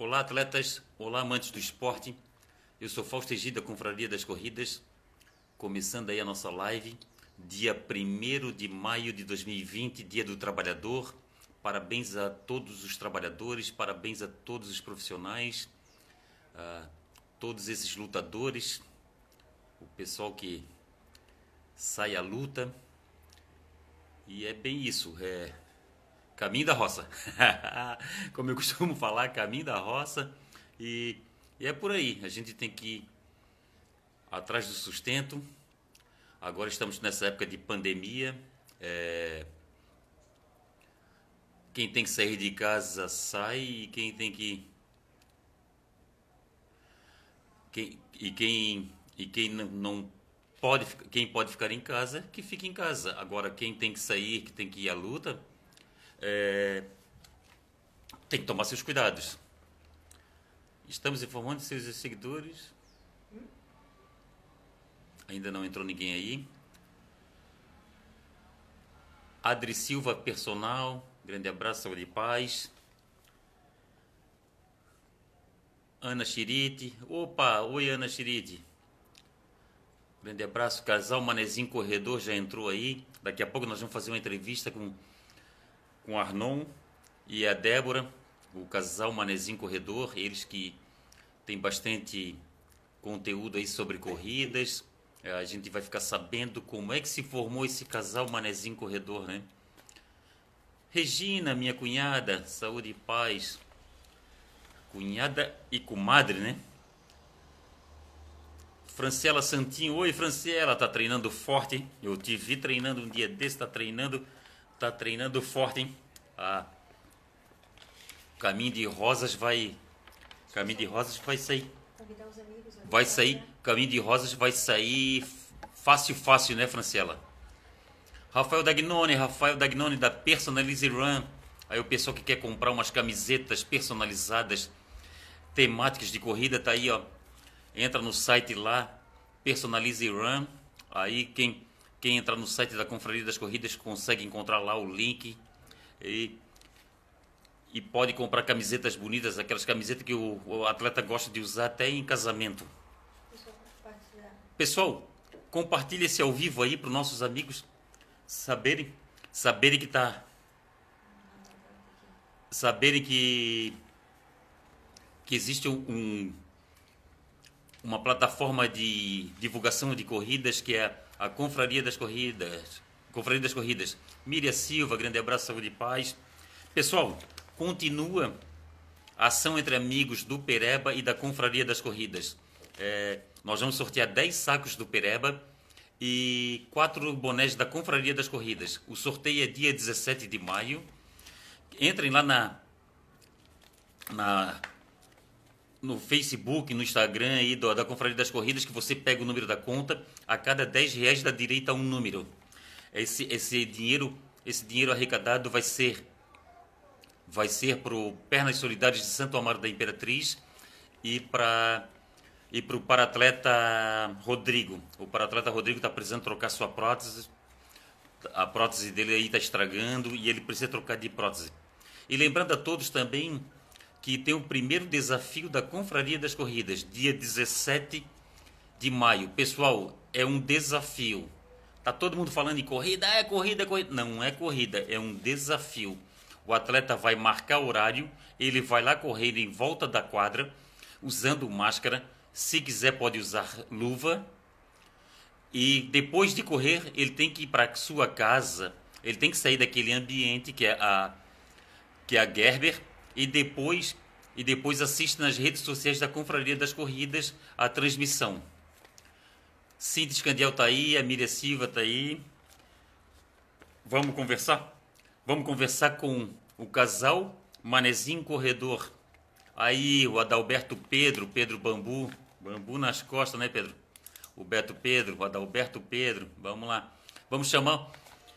Olá, atletas. Olá, amantes do esporte. Eu sou Fausto Egida, Confraria das Corridas. Começando aí a nossa live, dia 1 de maio de 2020, Dia do Trabalhador. Parabéns a todos os trabalhadores, parabéns a todos os profissionais, a todos esses lutadores, o pessoal que sai à luta. E é bem isso, é caminho da roça. Como eu costumo falar, caminho da roça. E, e é por aí, a gente tem que ir atrás do sustento. Agora estamos nessa época de pandemia. É, quem tem que sair de casa sai e quem tem que quem, e quem e quem não pode quem pode ficar em casa que fique em casa agora quem tem que sair que tem que ir à luta é, tem que tomar seus cuidados estamos informando seus seguidores ainda não entrou ninguém aí Adri Silva personal Grande abraço, saúde e paz. Ana Chirite. Opa, oi Ana Chirite. Grande abraço. Casal Manezinho Corredor já entrou aí. Daqui a pouco nós vamos fazer uma entrevista com, com Arnon e a Débora, o casal Manezinho Corredor. Eles que têm bastante conteúdo aí sobre corridas. É, a gente vai ficar sabendo como é que se formou esse casal Manezinho Corredor, né? Regina, minha cunhada, saúde e paz. Cunhada e comadre, né? Franciela Santinho, oi Franciela, tá treinando forte, hein? Eu te vi treinando um dia desse, tá treinando, tá treinando forte, hein? Ah, caminho de rosas vai, caminho de rosas vai sair, vai sair, caminho de rosas vai sair fácil, fácil, né, Franciela? Rafael Dagnone, Rafael Dagnone da Personalize Run. Aí o pessoal que quer comprar umas camisetas personalizadas, temáticas de corrida, tá aí, ó. Entra no site lá, Personalize Run. Aí quem, quem entra no site da Confraria das Corridas consegue encontrar lá o link. E, e pode comprar camisetas bonitas, aquelas camisetas que o, o atleta gosta de usar até em casamento. Pessoal, compartilhe esse ao vivo aí para os nossos amigos saberem, saberem que tá saberem que que existe um uma plataforma de divulgação de corridas que é a Confraria das Corridas. Confraria das Corridas. Miriam Silva, grande abraço, saúde e paz. Pessoal, continua a ação entre amigos do Pereba e da Confraria das Corridas. É, nós vamos sortear 10 sacos do Pereba e quatro bonés da Confraria das Corridas. O sorteio é dia 17 de maio. Entrem lá na, na no Facebook, no Instagram aí do, da Confraria das Corridas que você pega o número da conta. A cada 10 reais dá direito a um número. Esse, esse dinheiro esse dinheiro arrecadado vai ser vai ser para o Pernas Solidárias de Santo Amaro da Imperatriz e para e para o paratleta Rodrigo. O paratleta Rodrigo está precisando trocar sua prótese. A prótese dele aí está estragando e ele precisa trocar de prótese. E lembrando a todos também que tem o primeiro desafio da Confraria das Corridas, dia 17 de maio. Pessoal, é um desafio. Tá todo mundo falando em corrida, é corrida, é corrida. Não é corrida, é um desafio. O atleta vai marcar horário, ele vai lá correr em volta da quadra, usando máscara, se quiser, pode usar luva. E depois de correr, ele tem que ir para sua casa. Ele tem que sair daquele ambiente que é a que é a Gerber e depois e depois assiste nas redes sociais da Confraria das Corridas a transmissão. Cintia Scandiel está aí, a Miriam Silva está aí. Vamos conversar? Vamos conversar com o casal Manezinho Corredor. Aí o Adalberto Pedro, Pedro Bambu, Bambu nas costas, né, Pedro? O Beto Pedro, o Adalberto Pedro. Vamos lá. Vamos chamar,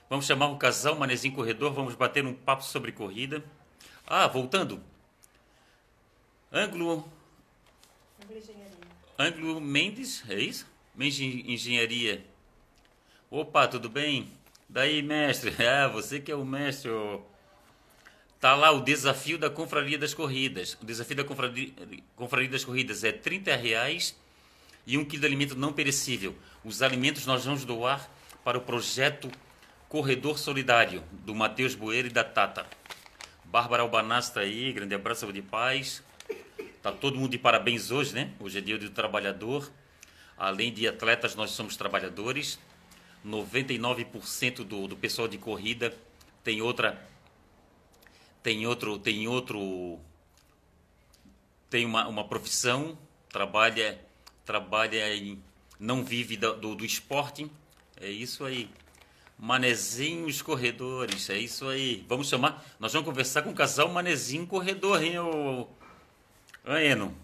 vamos chamar o casal Manezinho Corredor, vamos bater um papo sobre corrida. Ah, voltando. Ângulo Ângulo Mendes, é isso? Mendes Engenharia. Opa, tudo bem? Daí, mestre. Ah, você que é o mestre. Tá lá o desafio da Confraria das Corridas. O desafio da Confraria, Confraria das Corridas é 30 reais e um quilo de alimento não perecível. Os alimentos nós vamos doar para o projeto Corredor Solidário, do Matheus Bueira e da Tata. Bárbara Albanaz está aí, grande abraço de paz. Tá todo mundo de parabéns hoje, né? Hoje é dia do trabalhador. Além de atletas, nós somos trabalhadores. 99% do, do pessoal de corrida tem outra tem outro tem outro tem uma, uma profissão trabalha trabalha em não vive do, do, do esporte é isso aí manezinhos corredores é isso aí vamos chamar nós vamos conversar com o casal manezinho corredor hein o Eno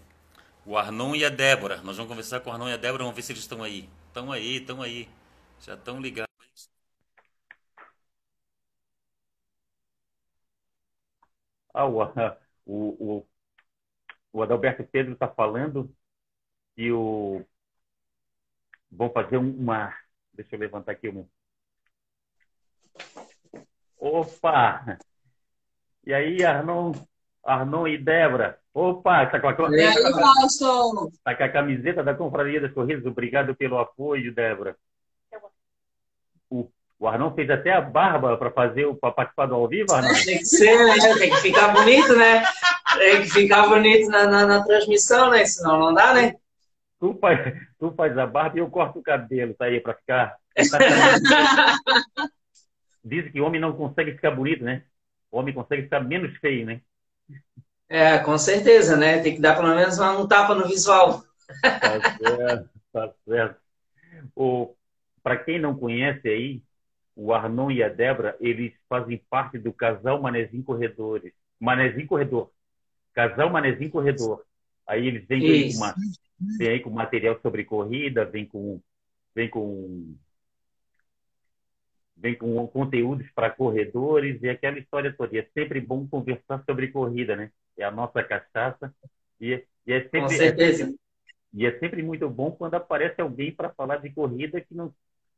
o Arnon e a Débora nós vamos conversar com o Arnon e a Débora vamos ver se eles estão aí estão aí estão aí já estão ligados Ah, o, o, o, Adalberto Pedro está falando que o. Vão fazer uma. Deixa eu levantar aqui um. Opa! E aí, Arnon, Arnon e Débora? Opa, está com, a... e aí, tá com a camiseta da Confraria das Corridas. Obrigado pelo apoio, Débora. O, o Arnon fez até a barba para fazer para participar do ao vivo, Arnon? Tem que ser, né? Tem que ficar bonito, né? Tem que ficar bonito na, na, na transmissão, né? Senão não dá, né? Tu faz, tu faz a barba e eu corto o cabelo, tá aí, para ficar. Dizem que homem não consegue ficar bonito, né? O homem consegue ficar menos feio, né? É, com certeza, né? Tem que dar pelo menos um tapa no visual. Tá certo, tá certo. Para quem não conhece aí, o Arnon e a Débora, eles fazem parte do casal Manezinho Corredores. Manezinho Corredor. Casal Manezinho Corredor. Aí eles vêm com, uma, vêm com material sobre corrida, vêm com, vêm com, vem com conteúdos para corredores e aquela história toda. E é sempre bom conversar sobre corrida, né? É a nossa cachaça. E, e é sempre, com certeza. É sempre, e é sempre muito bom quando aparece alguém para falar de corrida que não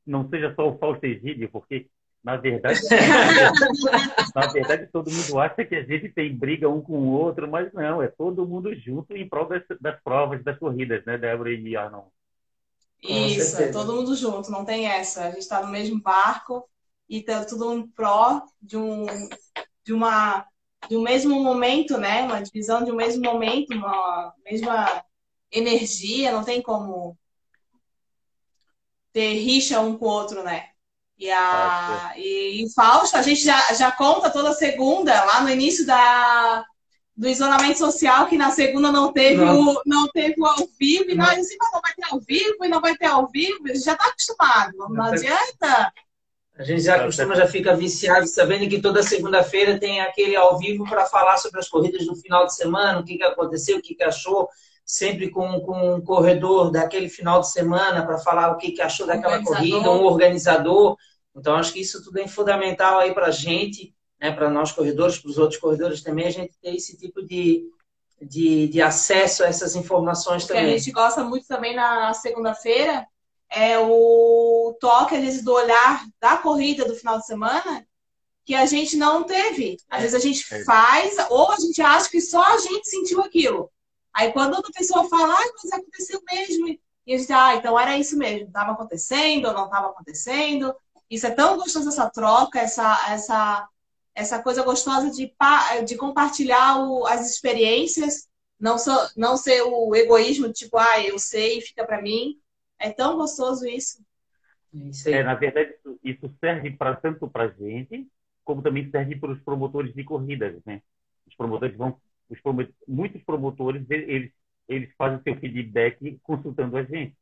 não seja só o Fausto Egídio, porque na verdade, na verdade todo mundo acha que a gente tem briga um com o outro, mas não, é todo mundo junto em prol das, das provas, das corridas, né, Débora e Arnon? Isso, é todo mundo junto, não tem essa. A gente está no mesmo barco e tá tudo em pró de um, de uma, de um mesmo momento, né? Uma divisão de um mesmo momento, uma mesma energia, não tem como ter rixa um com o outro, né? E, a, e, e Fausto, a gente já, já conta toda segunda, lá no início da, do isolamento social, que na segunda não teve, o, não teve o ao vivo, e nós assim, não vai ter ao vivo, e não vai ter ao vivo, a gente já está acostumado, não, não adianta. A gente já acostuma, já fica viciado, sabendo que toda segunda-feira tem aquele ao vivo para falar sobre as corridas do final de semana, o que, que aconteceu, o que, que achou sempre com, com um corredor daquele final de semana para falar o que, que achou daquela corrida, um organizador. Então, acho que isso tudo é fundamental aí para a gente, né, para nós corredores, para os outros corredores também, a gente ter esse tipo de, de, de acesso a essas informações também. O que a gente gosta muito também na segunda-feira é o toque, às vezes, do olhar da corrida do final de semana, que a gente não teve. Às vezes a gente é. faz, ou a gente acha que só a gente sentiu aquilo. Aí quando outra pessoa fala, ah, mas aconteceu mesmo. E a gente, ah, então era isso mesmo, estava acontecendo ou não estava acontecendo. Isso é tão gostoso essa troca, essa, essa, essa coisa gostosa de, de compartilhar o, as experiências, não, so, não ser o egoísmo, tipo, ah, eu sei, fica para mim. É tão gostoso isso. isso é, na verdade, isso serve para tanto para gente, como também serve para os promotores de corridas, né? Os promotores vão os promotores, muitos promotores eles, eles fazem seu feedback consultando a gente,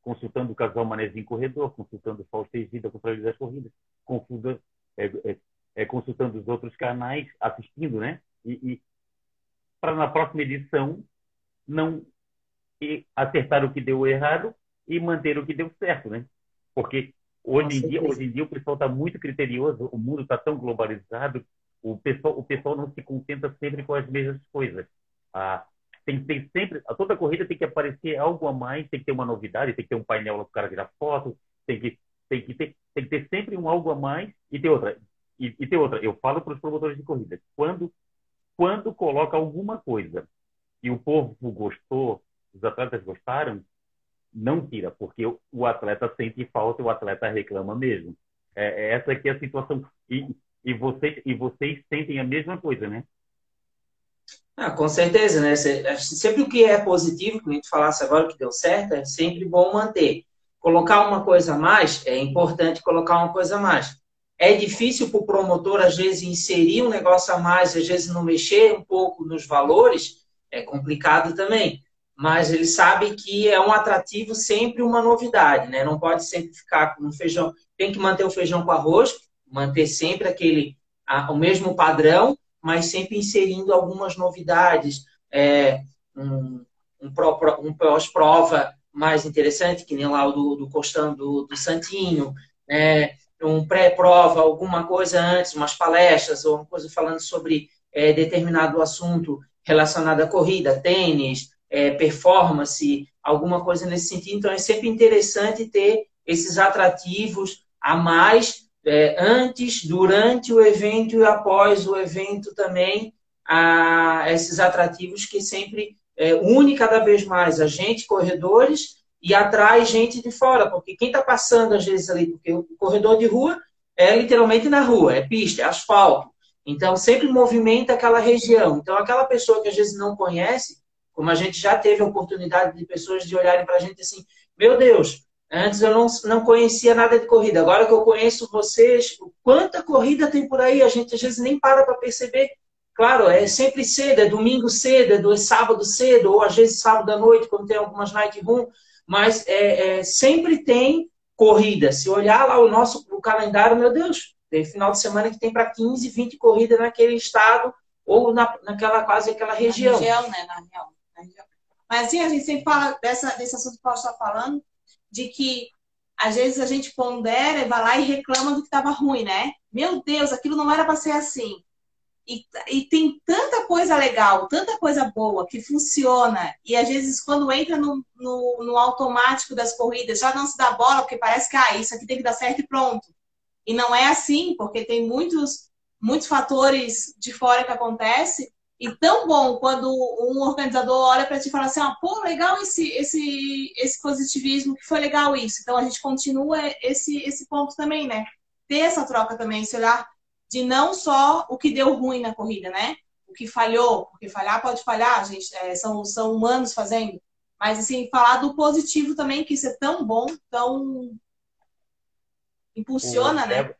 consultando o casal Manezinho Corredor, consultando o Fausto Egida com o das Corridas, consultando, é, é, é, consultando os outros canais, assistindo, né? E, e para na próxima edição não acertar o que deu errado e manter o que deu certo, né? Porque hoje em dia, hoje em dia o pessoal está muito criterioso, o mundo está tão globalizado o pessoal, o pessoal não se contenta sempre com as mesmas coisas. Ah, tem, tem sempre, a toda corrida tem que aparecer algo a mais, tem que ter uma novidade, tem que ter um painel para o cara tirar foto, tem que, tem que ter, tem que ter sempre um algo a mais e ter outra. E, e tem outra, eu falo para os promotores de corrida, quando, quando coloca alguma coisa e o povo gostou, os atletas gostaram, não tira, porque o atleta sente falta o atleta reclama mesmo. É, é essa aqui é a situação. E, e, vocês, e vocês sentem a mesma coisa, né? Ah, com certeza, né? Sempre o que é positivo, que a gente falasse agora que deu certo, é sempre bom manter. Colocar uma coisa a mais, é importante colocar uma coisa a mais. É difícil para o promotor, às vezes, inserir um negócio a mais, às vezes não mexer um pouco nos valores, é complicado também. Mas ele sabe que é um atrativo sempre uma novidade, né? Não pode sempre ficar com feijão. Tem que manter o feijão com arroz, manter sempre aquele a, o mesmo padrão, mas sempre inserindo algumas novidades, é, um, um, um pós-prova mais interessante, que nem lá o do, do Costão do, do Santinho, né? Um pré-prova, alguma coisa antes, umas palestras, ou uma coisa falando sobre é, determinado assunto relacionado à corrida, tênis, é, performance, alguma coisa nesse sentido. Então, é sempre interessante ter esses atrativos a mais é, antes, durante o evento e após o evento também, a, esses atrativos que sempre é, une cada vez mais a gente, corredores, e atrai gente de fora, porque quem está passando às vezes ali, porque o corredor de rua é literalmente na rua, é pista, é asfalto. Então, sempre movimenta aquela região. Então, aquela pessoa que às vezes não conhece, como a gente já teve a oportunidade de pessoas de olharem para a gente assim, meu Deus, antes eu não, não conhecia nada de corrida, agora que eu conheço vocês, quanta corrida tem por aí, a gente às vezes nem para para perceber. Claro, é sempre cedo, é domingo cedo, é sábado cedo, ou às vezes sábado à noite, quando tem algumas night room, mas é, é, sempre tem corrida. Se olhar lá o nosso o calendário, meu Deus, tem final de semana que tem para 15, 20 corridas naquele estado ou na, naquela quase aquela região. Na região, né? Na região, na região. Mas assim, a gente sempre fala dessa, desse assunto que o Paulo está falando, de que às vezes a gente pondera e vai lá e reclama do que estava ruim, né? Meu Deus, aquilo não era para ser assim. E, e, tem tanta coisa legal, tanta coisa boa que funciona. E às vezes, quando entra no, no, no, automático das corridas, já não se dá bola, porque parece que ah, isso aqui tem que dar certo e pronto. E não é assim, porque tem muitos, muitos fatores de fora que acontecem. E tão bom quando um organizador olha para ti e fala assim: ah, pô, legal esse, esse, esse positivismo, que foi legal isso. Então a gente continua esse, esse ponto também, né? Ter essa troca também, esse olhar de não só o que deu ruim na corrida, né? O que falhou, porque falhar pode falhar, gente, é, são, são humanos fazendo. Mas, assim, falar do positivo também, que isso é tão bom, tão impulsiona, o, né?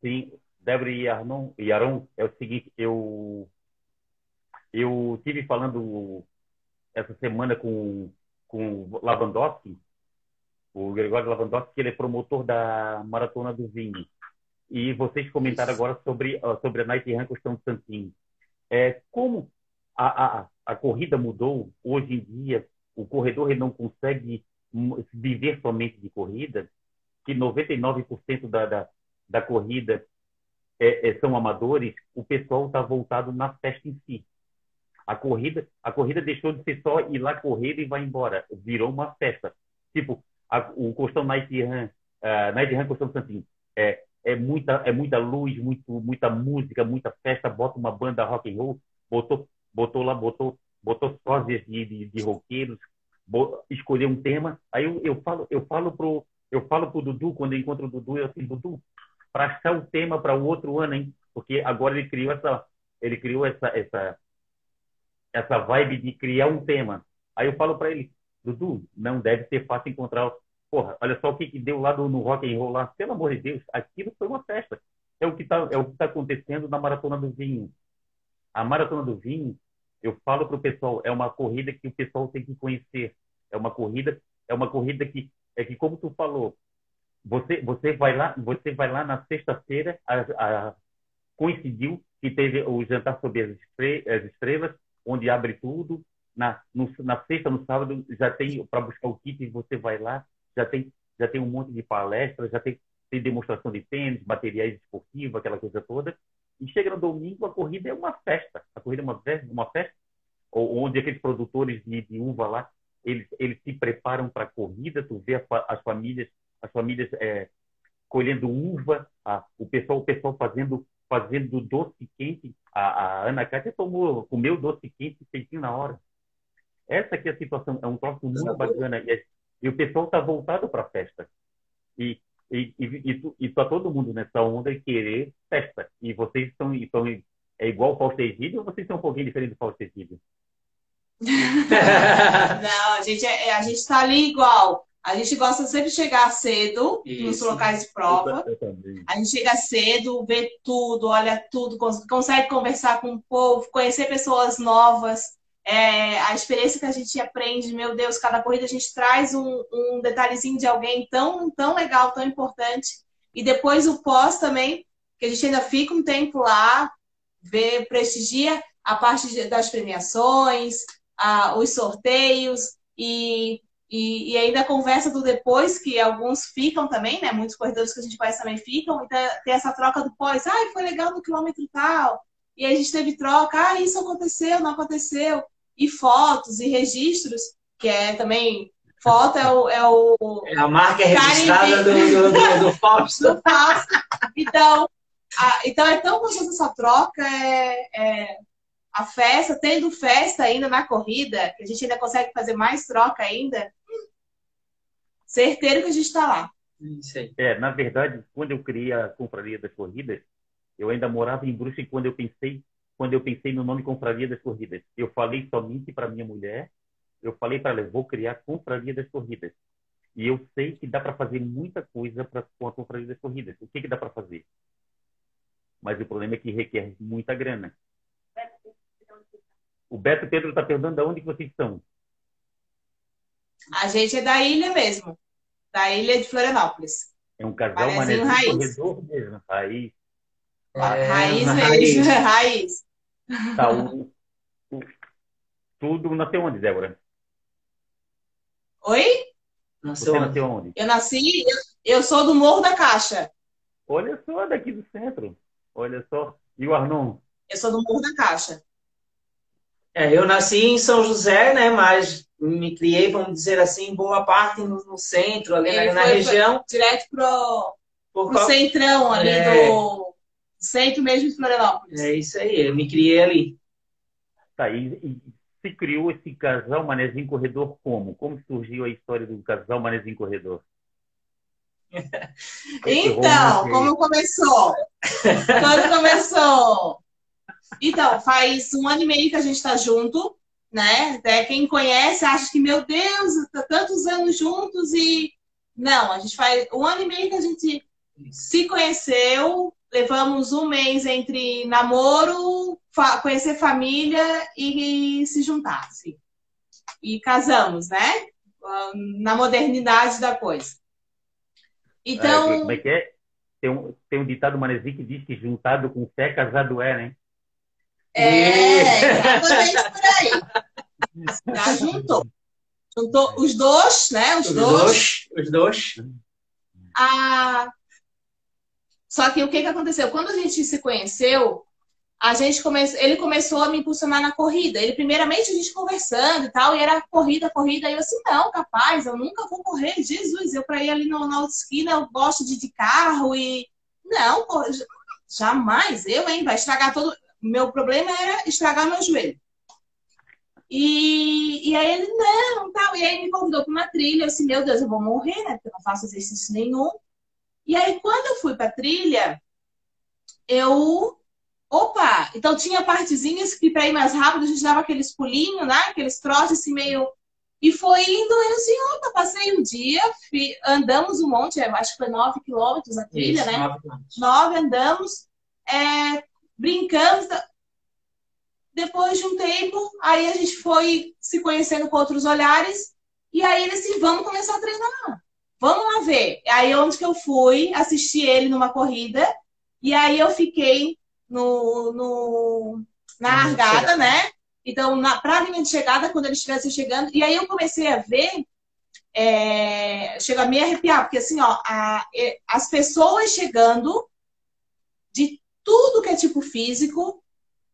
Sim, Débora e Arnon, e Aron, é o seguinte, eu eu tive falando essa semana com com o Lavandowski, o Gregório Lavandowski, que ele é promotor da Maratona do Vinho. E vocês comentaram agora sobre sobre a Night Run Santinho. É, como a, a, a corrida mudou, hoje em dia, o corredor ele não consegue viver somente de corrida, que 99% da, da, da corrida é, é, são amadores, o pessoal está voltado na festa em si. A corrida, a corrida deixou de ser só ir lá correr e vai embora, virou uma festa. Tipo, a, o Costão Night Run, uh, Night Run Costão Santinho, é, é muita, é muita luz, muito, muita música, muita festa, bota uma banda rock and roll, botou, botou lá, botou, botou sósias de, de, de roqueiros, escolheu um tema. Aí eu, eu falo, eu falo pro, eu falo pro Dudu, quando eu encontro o Dudu, eu assim, Dudu, para achar o tema para o outro ano, hein? Porque agora ele criou essa, ele criou essa, essa, essa vibe de criar um tema. Aí eu falo para ele, Dudu, não deve ser fácil encontrar. Porra, olha só o que, que deu lá do, no rock and roll lá. Pelo amor de Deus, aquilo foi uma festa. É o que está é tá acontecendo na maratona do vinho. A maratona do vinho, eu falo para o pessoal, é uma corrida que o pessoal tem que conhecer. É uma corrida, é uma corrida que é que como tu falou, você você vai lá, você vai lá na sexta-feira, coincidiu que teve o jantar sobre as estrelas, onde abre tudo. Na, no, na sexta, no sábado, já tem para buscar o kit, você vai lá, já tem, já tem um monte de palestras, já tem, tem demonstração de tênis, materiais esportivos, aquela coisa toda. E chega no domingo, a corrida é uma festa. A corrida é uma festa, uma festa onde aqueles produtores de, de uva lá eles, eles se preparam para a corrida, tu vê as famílias, as famílias é, colhendo uva, a, o pessoal, o pessoal fazendo, fazendo doce quente. A, a Ana Cátia tomou, comeu doce quente feitinho na hora. Essa aqui é a situação, é um troço muito bacana. E, e o pessoal está voltado para a festa. E, e, e, e, tá todo mundo nessa onda de querer festa. E vocês estão, estão é igual o Fausto Egídio ou vocês são um pouquinho diferentes do Fausto Egídio? Não, a gente é, a gente está ali igual. A gente gosta sempre de chegar cedo Isso. nos locais de prova. A gente chega cedo, vê tudo, olha tudo, consegue conversar com o povo, conhecer pessoas novas. É, a experiência que a gente aprende, meu Deus, cada corrida a gente traz um, um detalhezinho de alguém tão, tão legal, tão importante. E depois o pós também, que a gente ainda fica um tempo lá, vê, prestigia a parte das premiações, a, os sorteios e, e, e, ainda a conversa do depois, que alguns ficam também, né? Muitos corredores que a gente conhece também ficam, então tem essa troca do pós, ah, foi legal no quilômetro tal, e a gente teve troca, ah, isso aconteceu, não aconteceu, e fotos e registros, que é também Foto é o. É, o é a marca registrada do, do, do, do Fausto. do Fausto. Então, a, então é tão gostoso essa troca. É, é, a festa, tendo festa ainda na corrida, que a gente ainda consegue fazer mais troca ainda, certeiro que a gente está lá. Isso aí. É, na verdade, quando eu criei a Confraria das Corridas, eu ainda morava em Brusque quando eu pensei quando eu pensei no nome Confraria das Corridas. Eu falei somente para minha mulher, eu falei para ela, vou criar Confraria das Corridas. E eu sei que dá para fazer muita coisa pra, com a Confraria das Corridas. O que, que dá para fazer? Mas o problema é que requer muita grana. O Beto Pedro está perguntando de onde vocês estão. A gente é da ilha mesmo. Da ilha de Florianópolis. É um casal manezinho raiz. mesmo. Raiz. É, raiz mesmo. Raiz. Tá, o, o, tudo nasceu onde, Débora? Oi? Nasceu Você nasceu onde? Eu nasci, eu, eu sou do Morro da Caixa. Olha só, daqui do centro. Olha só. E o Arnon? Eu sou do Morro da Caixa. É, eu nasci em São José, né? Mas me criei, vamos dizer assim, boa parte no, no centro, ali na, na região. Direto pro, pro qual... centrão ali é... do centro mesmo de Florianópolis. É isso aí, eu me criei ali. Tá, e, e se criou esse casal Manezinho Corredor como? Como surgiu a história do casal Manezinho Corredor? então, como começou? Quando começou? Então, faz um ano e meio que a gente está junto, né? Até quem conhece acha que, meu Deus, tá tantos anos juntos e. Não, a gente faz um ano e meio que a gente se conheceu, levamos um mês entre namoro, fa conhecer família e, e se juntar. Assim. E casamos, né? Na modernidade da coisa. Então. É, como é que é? Tem um, tem um ditado manezinho que diz que juntado com fé, casado é, né? É, exatamente por aí. Já juntou. Juntou os dois, né? Os, os dois. dois. Os dois. Ah, só que o que, que aconteceu? Quando a gente se conheceu, a gente come... ele começou a me impulsionar na corrida. Ele, primeiramente, a gente conversando e tal, e era corrida, corrida. E eu assim, não, capaz, eu nunca vou correr. Jesus, eu para ir ali no, na outra esquina, eu gosto de, de carro e. Não, jamais, eu, hein, vai estragar todo meu problema era estragar meu joelho. E, e aí ele, não, tal. E aí me convidou para uma trilha. Eu disse, meu Deus, eu vou morrer, né? Porque eu não faço exercício nenhum. E aí, quando eu fui para trilha, eu. Opa! Então tinha partezinhas que para ir mais rápido a gente dava aqueles pulinhos, né? Aqueles troços assim meio. E foi indo, eu assim, opa, passei um dia, fui, andamos um monte, acho que foi nove quilômetros a trilha, Isso, né? Nove, andamos. É, brincamos. Depois de um tempo, aí a gente foi se conhecendo com outros olhares. E aí ele assim, vamos começar a treinar. Vamos lá ver. Aí onde que eu fui, assisti ele numa corrida. E aí eu fiquei no, no na largada, né? Então, na, pra linha de chegada, quando ele estivesse chegando. E aí eu comecei a ver é, chega a me arrepiar, porque assim, ó, a, as pessoas chegando de tudo que é tipo físico,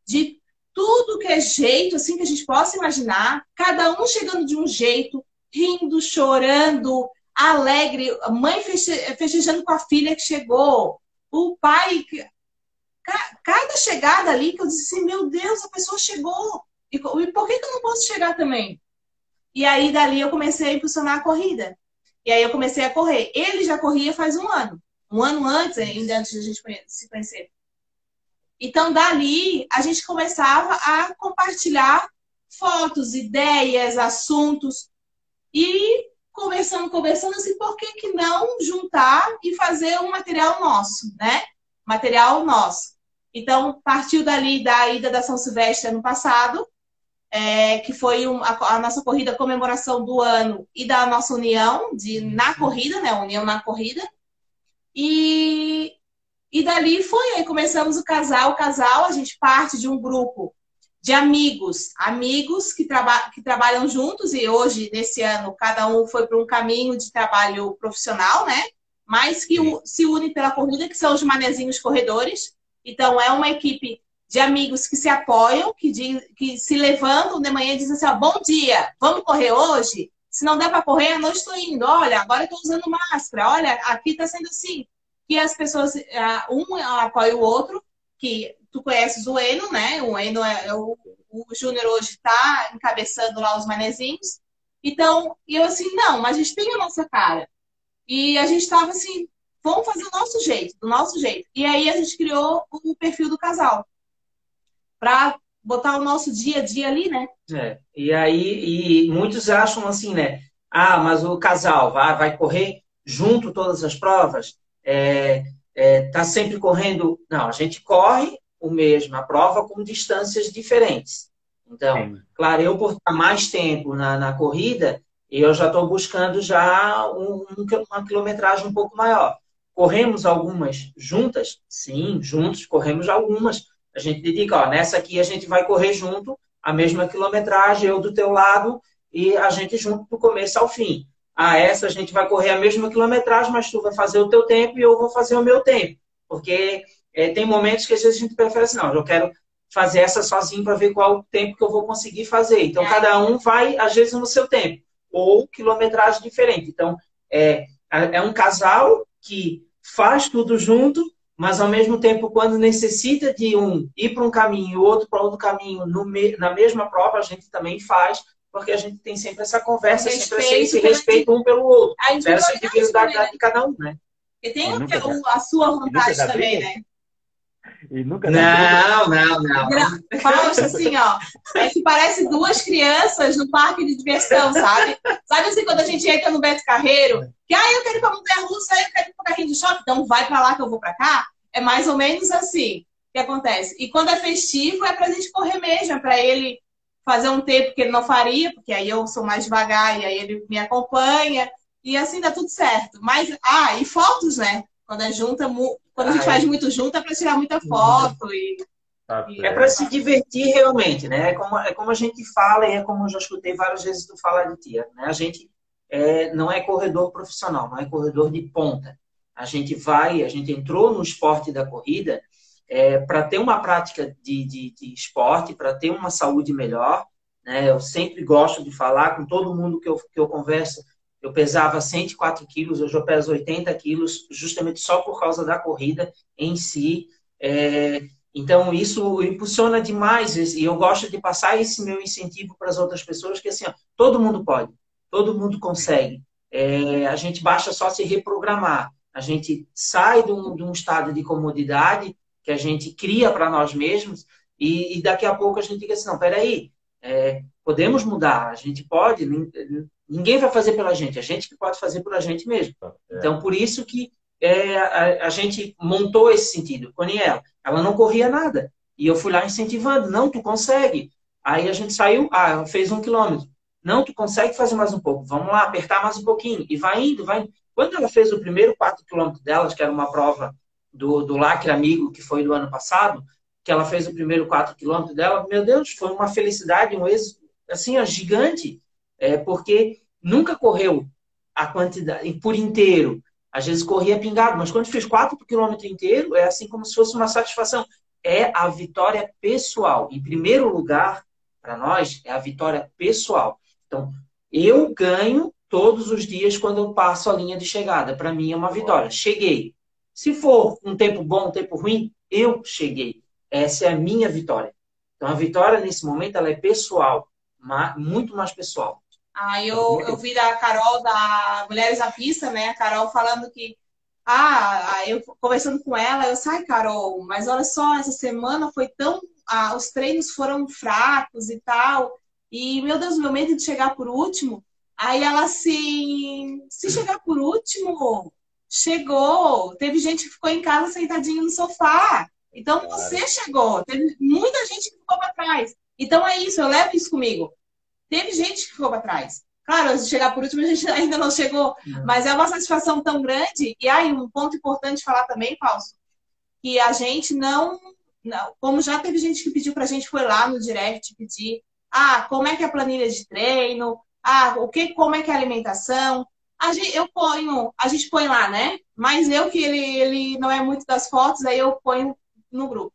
de tudo que é jeito, assim, que a gente possa imaginar, cada um chegando de um jeito, rindo, chorando, alegre, a mãe festejando com a filha que chegou, o pai. Cada chegada ali que eu disse assim, meu Deus, a pessoa chegou. E por que, que eu não posso chegar também? E aí, dali, eu comecei a impulsionar a corrida. E aí, eu comecei a correr. Ele já corria faz um ano. Um ano antes, ainda antes de a gente se conhecer. Então, dali, a gente começava a compartilhar fotos, ideias, assuntos. E conversando, conversando, assim, por que, que não juntar e fazer um material nosso, né? Material nosso. Então, partiu dali da ida da São Silvestre ano passado, é, que foi um, a, a, nossa corrida comemoração do ano e da nossa união de na corrida, né? União na corrida. E, e dali foi, aí começamos o casal, o casal, a gente parte de um grupo de amigos, amigos que, traba que trabalham juntos e hoje, nesse ano, cada um foi para um caminho de trabalho profissional, né? Mas que se unem pela corrida, que são os manezinhos corredores. Então, é uma equipe de amigos que se apoiam, que, de, que se levantam de manhã e dizem assim: ó, bom dia, vamos correr hoje? Se não der para correr, eu não estou indo. Olha, agora estou usando máscara. Olha, aqui está sendo assim. Que as pessoas, um apoia o outro, que tu conheces o Eno, né? O Eno é, é o, o Júnior hoje está encabeçando lá os manezinhos. Então, eu assim, não, mas a gente tem a nossa cara. E a gente estava assim, vamos fazer o nosso jeito, do nosso jeito. E aí a gente criou o perfil do casal. Para botar o nosso dia a dia ali, né? É. E aí, e muitos acham assim, né? Ah, mas o casal vai, vai correr junto todas as provas? É, é, tá sempre correndo. Não, a gente corre o mesmo, a prova com distâncias diferentes. Então, Sim. claro, eu por estar mais tempo na, na corrida, eu já estou buscando já um, uma quilometragem um pouco maior. Corremos algumas juntas? Sim, juntos, corremos algumas. A gente dedica, ó, nessa aqui a gente vai correr junto, a mesma quilometragem, eu do teu lado, e a gente junto do começo ao fim. Ah, essa a gente vai correr a mesma quilometragem, mas tu vai fazer o teu tempo e eu vou fazer o meu tempo. Porque é, tem momentos que às vezes a gente prefere assim, não, eu quero fazer essa sozinho para ver qual o tempo que eu vou conseguir fazer. Então, é. cada um vai, às vezes, no seu tempo. Ou quilometragem diferente. Então, é, é um casal que faz tudo junto, mas ao mesmo tempo, quando necessita de um ir para um caminho e o outro para outro caminho no, na mesma prova, a gente também faz, porque a gente tem sempre essa conversa, respeito, sempre esse respeito um pelo outro. A individualidade né? de cada um, né? E tem a sua vontade também, né? E nunca não, não, não, não. Fausto, assim, ó. É que parece duas crianças no parque de diversão, sabe? Sabe assim, quando a gente entra no Beto Carreiro, que ah, eu quero ir pra montanha russa, eu quero ir pro carrinho de shopping, então vai pra lá que eu vou pra cá. É mais ou menos assim que acontece. E quando é festivo, é pra gente correr mesmo, é pra ele fazer um tempo que ele não faria, porque aí eu sou mais devagar e aí ele me acompanha. E assim dá tudo certo. Mas, ah, e fotos, né? Quando é junta, quando a gente Ai. faz muito junto, é para tirar muita foto e. Tá é para se divertir realmente, né? É como, é como a gente fala e é como eu já escutei várias vezes tu falar de tia, né? A gente é, não é corredor profissional, não é corredor de ponta. A gente vai, a gente entrou no esporte da corrida é, para ter uma prática de, de, de esporte, para ter uma saúde melhor. Né? Eu sempre gosto de falar com todo mundo que eu, que eu converso eu pesava 104 quilos, hoje eu peso 80 quilos, justamente só por causa da corrida em si. É, então, isso impulsiona demais, e eu gosto de passar esse meu incentivo para as outras pessoas, que assim, ó, todo mundo pode, todo mundo consegue. É, a gente basta só se reprogramar. A gente sai de um, de um estado de comodidade que a gente cria para nós mesmos, e, e, daqui a pouco a gente diga assim, não, peraí, é, podemos mudar, a gente pode, Ninguém vai fazer pela gente, a gente que pode fazer por a gente mesmo. Tá, é. Então, por isso que é, a, a, gente montou esse sentido. Com ela, ela não corria nada. E eu fui lá incentivando. Não, tu consegue. Aí a gente saiu, ah, fez um quilômetro. Não, tu consegue fazer mais um pouco. Vamos lá, apertar mais um pouquinho. E vai indo, vai indo. Quando ela fez o primeiro quatro quilômetros delas, que era uma prova do, do Lacre Amigo, que foi do ano passado, que ela fez o primeiro quatro quilômetros dela, meu Deus, foi uma felicidade, um êxito, assim, ó, gigante é, porque nunca correu a quantidade por inteiro. Às vezes corria pingado, mas quando fez 4 quilômetro inteiro, é assim como se fosse uma satisfação. É a vitória pessoal. Em primeiro lugar, para nós, é a vitória pessoal. Então, eu ganho todos os dias quando eu passo a linha de chegada. Para mim é uma vitória. Cheguei. Se for um tempo bom, um tempo ruim, eu cheguei. Essa é a minha vitória. Então a vitória nesse momento ela é pessoal, muito mais pessoal. Ah, eu, eu vi da Carol da Mulheres à Pista, né? A Carol falando que ah, eu conversando com ela, eu sai, Carol, mas olha só, essa semana foi tão. Ah, os treinos foram fracos e tal. E, meu Deus, meu medo de chegar por último. Aí ela assim, se chegar por último, chegou. Teve gente que ficou em casa sentadinho no sofá. Então claro. você chegou. Teve muita gente que ficou para trás. Então é isso, eu levo isso comigo. Teve gente que ficou para trás. Claro, se chegar por último, a gente ainda não chegou, mas é uma satisfação tão grande. E aí, um ponto importante falar também, Fausto, que a gente não, não como já teve gente que pediu para a gente, foi lá no direct pedir, ah, como é que é a planilha de treino, ah, o que, como é que é a alimentação. A gente, eu ponho, a gente põe lá, né? Mas eu que ele, ele não é muito das fotos, aí eu ponho no grupo.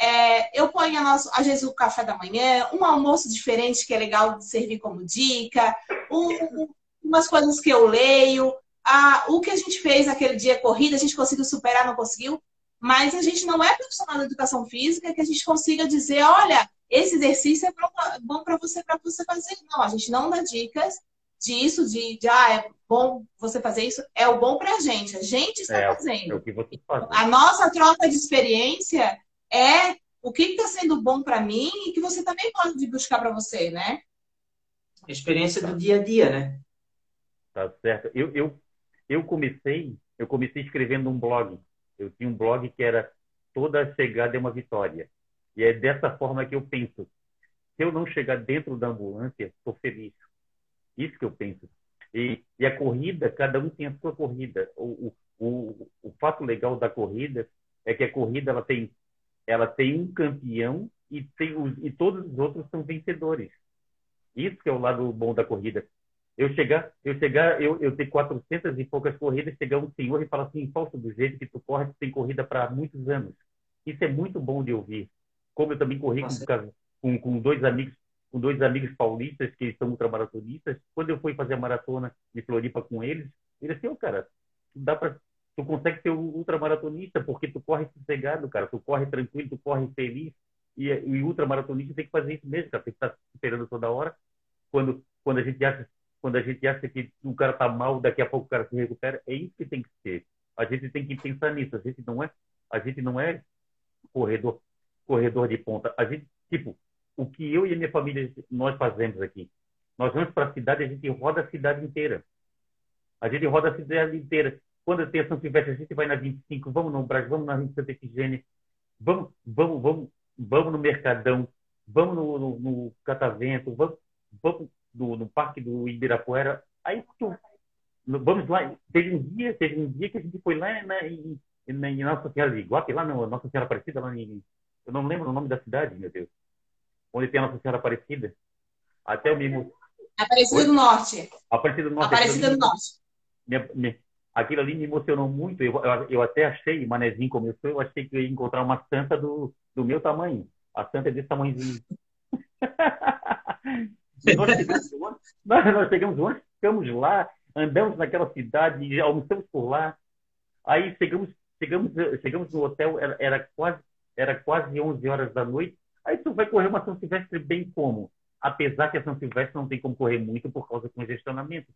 É, eu ponho a nosso, às vezes o café da manhã, um almoço diferente que é legal de servir como dica, um, umas coisas que eu leio, a, o que a gente fez aquele dia corrida, a gente conseguiu superar, não conseguiu, mas a gente não é profissional da educação física que a gente consiga dizer, olha, esse exercício é bom para você para você fazer. Não, a gente não dá dicas disso, de, de ah, é bom você fazer isso, é o bom para a gente. A gente está é, fazendo. É. A nossa troca de experiência é o que está sendo bom para mim e que você também pode buscar para você, né? Experiência do dia a dia, né? Tá certo. Eu, eu, eu comecei, eu comecei escrevendo um blog. Eu tinha um blog que era toda chegada é uma vitória. E é dessa forma que eu penso. Se eu não chegar dentro da ambulância, estou feliz. Isso que eu penso. E, e, a corrida, cada um tem a sua corrida. O, o, o, o fato legal da corrida é que a corrida ela tem ela tem um campeão e, tem os, e todos os outros são vencedores. Isso que é o lado bom da corrida. Eu chegar, eu chegar, eu, eu ter 400 e poucas corridas, chegar um senhor e falar assim, falso do jeito que tu corre, tu tem corrida para muitos anos. Isso é muito bom de ouvir. Como eu também corri com, com, com, dois amigos, com dois amigos paulistas que são ultramaratonistas. Quando eu fui fazer a maratona de Floripa com eles, eles assim, oh, cara, dá para tu consegue ser um ultramaratonista porque tu corre sossegado, cara. Tu corre tranquilo, tu corre feliz. E, e ultramaratonista tem que fazer isso mesmo, cara. Tem que estar esperando toda hora. Quando, quando, a gente acha, quando a gente acha que o cara tá mal, daqui a pouco o cara se recupera. É isso que tem que ser. A gente tem que pensar nisso. A gente não é, a gente não é corredor, corredor de ponta. A gente, tipo, o que eu e a minha família nós fazemos aqui. Nós vamos para a cidade, a gente roda a cidade inteira. A gente roda a cidade inteira. Quando a São Silvestre, a gente vai na 25, vamos no Brasil, vamos na 20 Santa Efigênia, vamos, vamos, vamos, vamos no Mercadão, vamos no, no, no Catavento, vamos, vamos no, no, Parque do Ibirapuera. Aí tu, vamos lá. Teve um dia, teve um dia que a gente foi lá na, em, na, em Nossa Senhora de Iguape, lá na Nossa Senhora Aparecida, lá em, eu não lembro o nome da cidade, meu Deus, onde tem a Nossa Senhora Aparecida. Até o mesmo. Aparecida do Norte. Aparecida do Norte. Aparecida do Norte. Minha, minha, aquilo ali me emocionou muito. Eu, eu, eu até achei, Manezinho começou, eu achei que eu ia encontrar uma santa do, do meu tamanho. A santa é desse tamanhozinho. nós, chegamos, nós, nós chegamos ontem, ficamos lá, andamos naquela cidade, almoçamos por lá. Aí chegamos, chegamos, chegamos no hotel, era, era, quase, era quase 11 horas da noite. Aí tu vai correr uma São Silvestre bem como? Apesar que a São Silvestre não tem como correr muito por causa do congestionamento.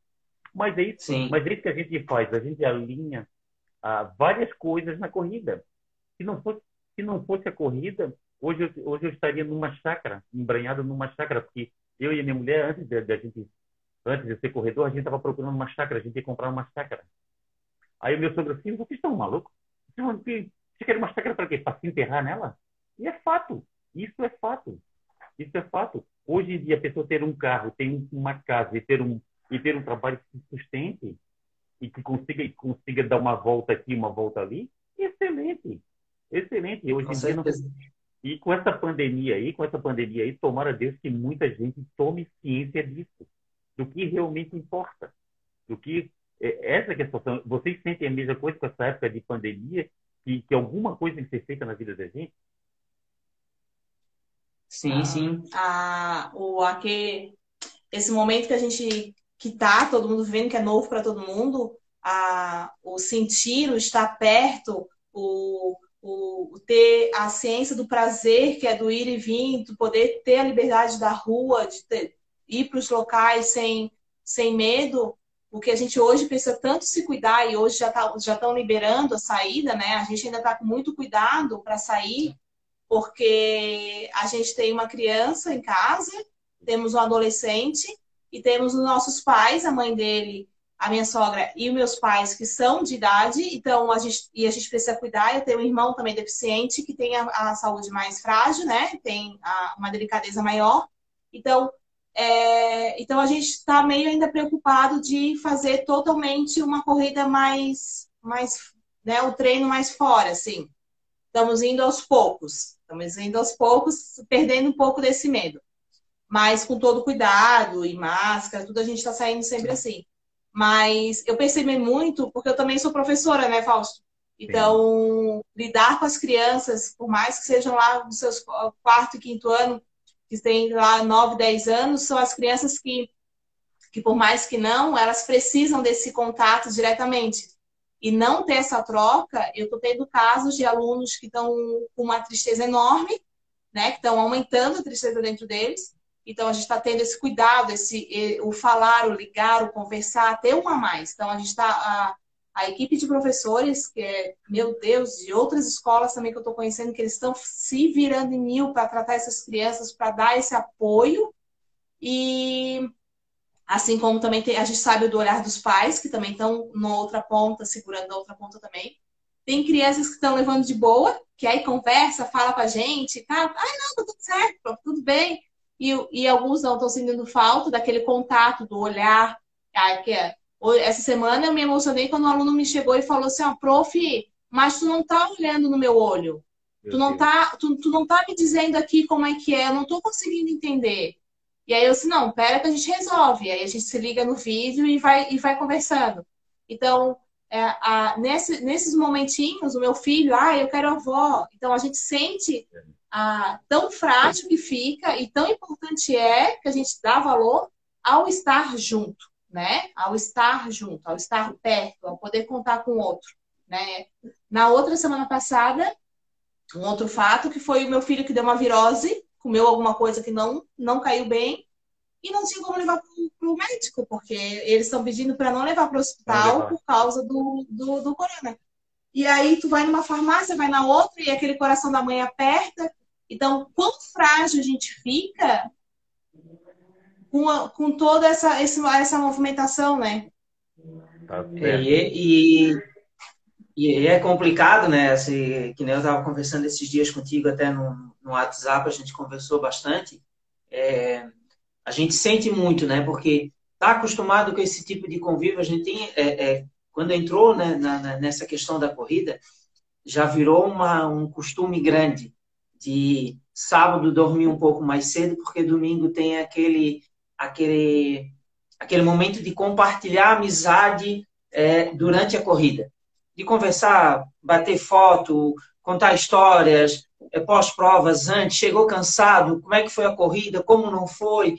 Mas é isso, Sim. mas é isso que a gente faz, a gente alinha ah, várias coisas na corrida. Se não fosse, se não fosse a corrida, hoje eu, hoje eu estaria numa chácara, embranhado numa chácara, porque eu e a minha mulher, antes de, de a gente, antes de ser corredor, a gente estava procurando uma chácara, a gente ia comprar uma chácara. Aí o meu sogro assim, vocês estão malucos? Você quer uma chácara para quê? Para se enterrar nela? E é fato. Isso é fato. Isso é fato. Hoje em dia, a pessoa ter um carro, ter uma casa e ter um, e ter um trabalho que se sustente e que consiga, consiga dar uma volta aqui, uma volta ali, excelente. Excelente. Hoje em dia não... E com essa pandemia aí, com essa pandemia aí, tomara Deus que muita gente tome ciência disso, do que realmente importa, do que é, essa que é a situação. Vocês sentem a mesma coisa com essa época de pandemia, que, que alguma coisa tem que ser feita na vida da gente? Sim, sim. Ah, o aqui, esse momento que a gente que tá todo mundo vendo que é novo para todo mundo, a, o sentir, o estar perto, o, o, ter a ciência do prazer, que é do ir e vir, do poder ter a liberdade da rua, de ter, ir para os locais sem, sem medo, porque a gente hoje precisa tanto se cuidar e hoje já tá, já estão liberando a saída, né? A gente ainda está com muito cuidado para sair, porque a gente tem uma criança em casa, temos um adolescente e temos os nossos pais, a mãe dele a minha sogra e os meus pais que são de idade, então a gente e a gente precisa cuidar. Eu tenho um irmão também deficiente que tem a, a saúde mais frágil, né? Tem a, uma delicadeza maior. Então, é, então a gente está meio ainda preocupado de fazer totalmente uma corrida mais, mais, né? O treino mais fora, assim. Estamos indo aos poucos, estamos indo aos poucos, perdendo um pouco desse medo, mas com todo cuidado e máscara, tudo a gente está saindo sempre assim. Mas eu percebi muito, porque eu também sou professora, né, Fausto? Então, Sim. lidar com as crianças, por mais que sejam lá nos seus quarto e quinto ano, que têm lá 9, 10 anos, são as crianças que, que, por mais que não, elas precisam desse contato diretamente. E não ter essa troca, eu estou tendo casos de alunos que estão com uma tristeza enorme, né, que estão aumentando a tristeza dentro deles, então, a gente está tendo esse cuidado, esse, o falar, o ligar, o conversar, ter um a mais. Então, a gente está. A, a, equipe de professores, que é, meu Deus, de outras escolas também que eu estou conhecendo, que eles estão se virando em mil para tratar essas crianças, para dar esse apoio. E assim como também tem, a gente sabe do olhar dos pais, que também estão na outra ponta, segurando a outra ponta também. Tem crianças que estão levando de boa, que aí conversa, fala com a gente, tá? Ai, não, tá tudo certo, tudo bem e, e alguns não estão sentindo falta daquele contato, do olhar. Ah, que é. Essa semana eu me emocionei quando um aluno me chegou e falou assim, ó, prof, mas tu não tá olhando no meu olho. tu não, tá, tu, tu não tá me dizendo aqui como é que é, eu não tô conseguindo entender. E aí eu disse, não, pera que a gente resolve. Aí a gente se liga no vídeo e vai, e vai conversando. Então, é, a, nesse, nesses momentinhos, o meu filho, ah, eu quero a avó. Então a gente sente ah, tão frágil que fica e tão importante é que a gente dá valor ao estar junto, né? Ao estar junto, ao estar perto, ao poder contar com o outro, né? Na outra semana passada, um outro fato que foi o meu filho que deu uma virose, comeu alguma coisa que não não caiu bem e não tinha como levar para o médico, porque eles estão pedindo para não levar para o hospital por causa do, do, do corona. E aí tu vai numa farmácia, vai na outra e aquele coração da mãe aperta então, quão frágil a gente fica com, a, com toda essa, essa, essa movimentação, né? Tá é, e, e, e, é complicado, né? Assim, que nem eu estava conversando esses dias contigo, até no, no WhatsApp, a gente conversou bastante. É, a gente sente muito, né? Porque está acostumado com esse tipo de convívio, a gente tem. É, é, quando entrou né, na, nessa questão da corrida, já virou uma, um costume grande de sábado dormir um pouco mais cedo, porque domingo tem aquele, aquele, aquele momento de compartilhar amizade é, durante a corrida. De conversar, bater foto, contar histórias, é, pós-provas, antes, chegou cansado, como é que foi a corrida, como não foi.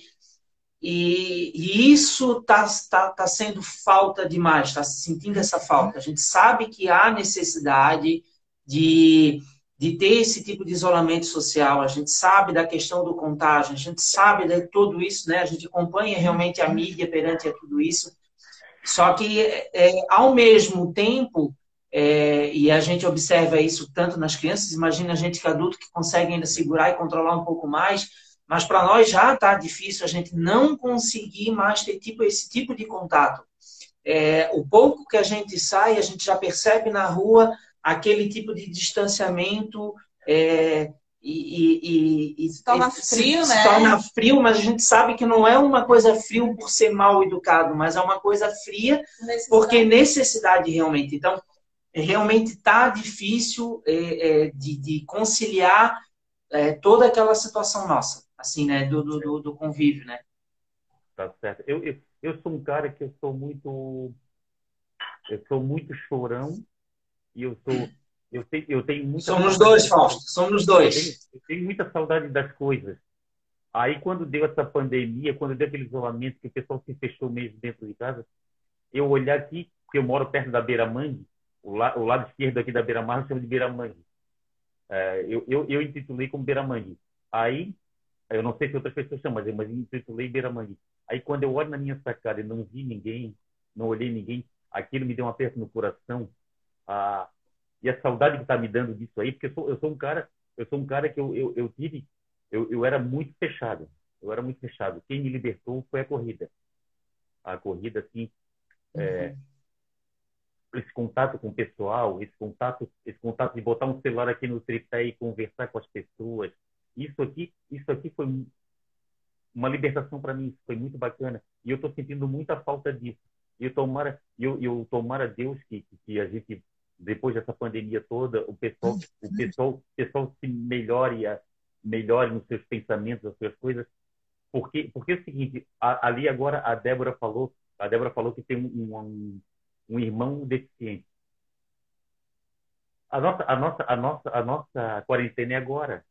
E, e isso está tá, tá sendo falta demais, está se sentindo essa falta. A gente sabe que há necessidade de de ter esse tipo de isolamento social, a gente sabe da questão do contágio, a gente sabe de tudo isso, né? A gente acompanha realmente a mídia perante a tudo isso. Só que, é, ao mesmo tempo, é, e a gente observa isso tanto nas crianças, imagina a gente que é adulto que consegue ainda segurar e controlar um pouco mais, mas para nós já está difícil a gente não conseguir mais ter tipo, esse tipo de contato. É, o pouco que a gente sai, a gente já percebe na rua aquele tipo de distanciamento é, e, e, e, se torna frio, se, né? Se torna frio, mas a gente sabe que não é uma coisa frio por ser mal educado, mas é uma coisa fria necessidade. porque necessidade realmente. Então, realmente está difícil é, é, de, de, conciliar é, toda aquela situação nossa, assim, né, do, do, do convívio, né? Tá certo. Eu, eu, eu sou um cara que eu sou muito eu sou muito chorão e eu sou eu tenho, eu tenho muita somos dois Fausto somos dois eu tenho, eu tenho, muita saudade das coisas Aí, quando deu essa pandemia, quando deu aquele isolamento, que o pessoal se fechou mesmo dentro de casa, eu olhar aqui, porque eu moro perto da Beira-Mangue, o, la, o, lado esquerdo aqui da Beira-Mar chama de Beira-Mangue. É, eu, eu, eu intitulei como Beira-Mangue. Aí, eu não sei se outras pessoas chamam, mas eu intitulei Beira-Mangue. Aí, quando eu olho na minha sacada e não vi ninguém, não olhei ninguém, aquilo me deu um aperto no coração. Ah, e a saudade que está me dando disso aí, porque eu sou, eu sou um cara, eu sou um cara que eu, eu, eu tive, eu, eu era muito fechado. Eu era muito fechado. Quem me libertou foi a corrida. A corrida, assim, é, uhum. é, esse contato com o pessoal, esse contato, esse contato de botar um celular aqui no tripé e conversar com as pessoas. Isso aqui, isso aqui foi uma libertação para mim, foi muito bacana. E eu estou sentindo muita falta disso. E eu tomara, eu, eu tomara Deus que, que a gente depois dessa pandemia toda, o pessoal, o pessoal, o pessoal se melhore, melhore nos seus pensamentos, as suas coisas, porque porque é o seguinte, a, ali agora a Débora falou, a Débora falou que tem um, um, um irmão deficiente. A nossa, a nossa, a nossa, a nossa quarentena é agora,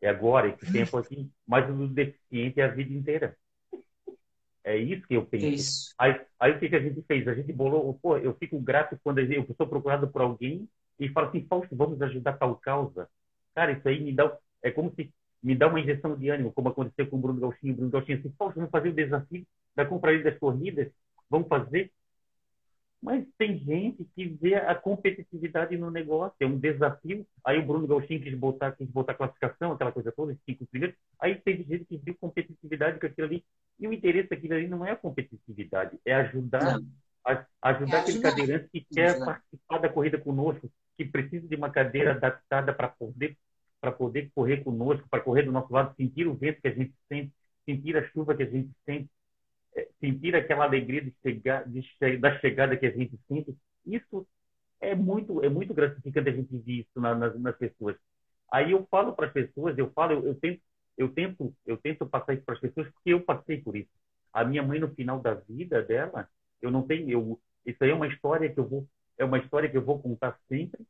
é agora esse tempo aqui, mas o deficiente é a vida inteira. É isso que eu penso. Isso. Aí, aí o que, que a gente fez? A gente bolou, pô, eu fico grato quando eu sou procurado por alguém e falo assim, Fausto, vamos ajudar tal causa. Cara, isso aí me dá, é como se me dá uma injeção de ânimo, como aconteceu com o Bruno Gauchinho. O Bruno Gauchinho assim, Fausto, vamos fazer o desafio da compra das corridas, vamos fazer. Mas tem gente que vê a competitividade no negócio, é um desafio. Aí o Bruno Gauchinho quis botar, quis botar classificação, aquela coisa toda, os cinco primeiros. Aí teve gente que viu competitividade com aquilo ali. E o interesse ali não é a competitividade, é ajudar, a, ajudar é aquele cadeirante que quer participar da corrida conosco, que precisa de uma cadeira adaptada para poder para poder correr conosco, para correr do nosso lado, sentir o vento que a gente sente, sentir a chuva que a gente sente, é, sentir aquela alegria de chegar, de, da chegada que a gente sente. Isso é muito é muito gratificante a gente ver isso na, nas, nas pessoas. Aí eu falo para as pessoas, eu falo, eu, eu tento eu tento, eu tento passar isso para as pessoas porque eu passei por isso. A minha mãe no final da vida dela, eu não tenho, eu, isso aí é uma história que eu vou, é uma história que eu vou contar sempre.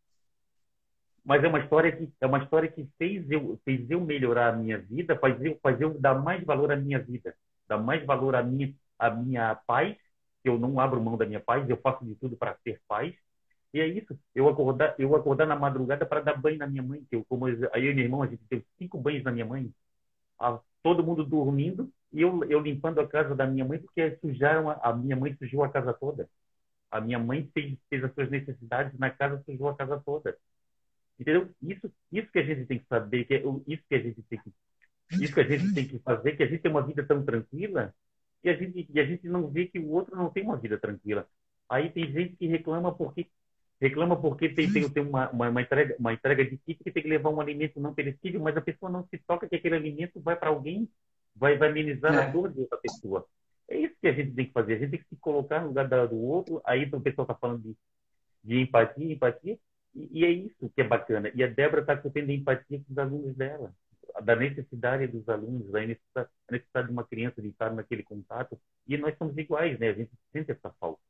Mas é uma história que é uma história que fez eu fez eu melhorar a minha vida, faz eu faz eu dar mais valor à minha vida, dar mais valor à minha à minha paz, que eu não abro mão da minha paz, eu faço de tudo para ter paz. E é isso, eu acordar, eu acordar na madrugada para dar banho na minha mãe, que eu como aí eu e meu irmão a gente deu cinco banhos na minha mãe a, todo mundo dormindo e eu, eu limpando a casa da minha mãe porque sujaram a, a minha mãe sujou a casa toda. A minha mãe fez, fez as suas necessidades na casa sujou a casa toda. Entendeu? Isso isso que a gente tem que saber, que é, isso que a gente tem que isso que a gente tem que fazer, que a gente tem uma vida tão tranquila e a gente e a gente não vê que o outro não tem uma vida tranquila. Aí tem gente que reclama porque reclama porque tem, tem, tem uma, uma, uma, entrega, uma entrega de kit que tem que levar um alimento não perecível, mas a pessoa não se toca que aquele alimento vai para alguém, vai, vai amenizar é. a dor de outra pessoa. É isso que a gente tem que fazer. A gente tem que se colocar no lugar do outro. Aí o pessoal está falando de, de empatia, empatia. E, e, é isso que é bacana. E a Débora está tendo empatia com os alunos dela. Da necessidade dos alunos, da necessidade, necessidade de uma criança de estar naquele contato. E nós somos iguais, né? A gente sente essa falta.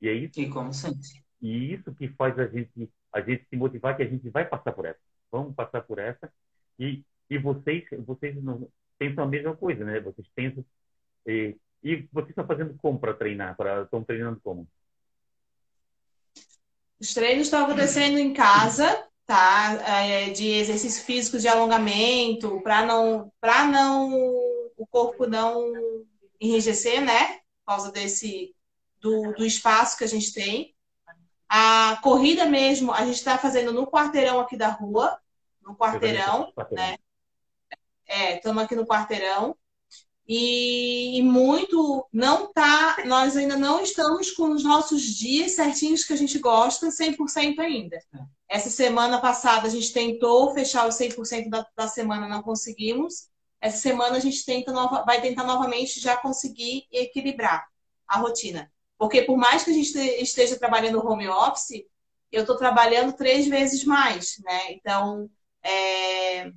E é isso. E como sente. E isso que faz a gente, a gente se motivar que a gente vai passar por essa. Vamos passar por essa. E, e vocês, vocês não, pensam a mesma coisa, né? Vocês pensam. E, e vocês estão fazendo como para treinar? Pra, estão treinando como? Os treinos estão acontecendo em casa, tá? É, de exercício físico de alongamento, para não, para não o corpo não enrijecer, né? Por causa desse do, do espaço que a gente tem. A corrida mesmo, a gente está fazendo no quarteirão aqui da rua, no quarteirão, né? É, estamos aqui no quarteirão. E, muito não tá, nós ainda não estamos com os nossos dias certinhos que a gente gosta 100% ainda. É. Essa semana passada a gente tentou fechar os 100% da, da semana, não conseguimos. Essa semana a gente tenta nova, vai tentar novamente já conseguir equilibrar a rotina. Porque por mais que a gente esteja trabalhando home office, eu estou trabalhando três vezes mais, né? Então, é,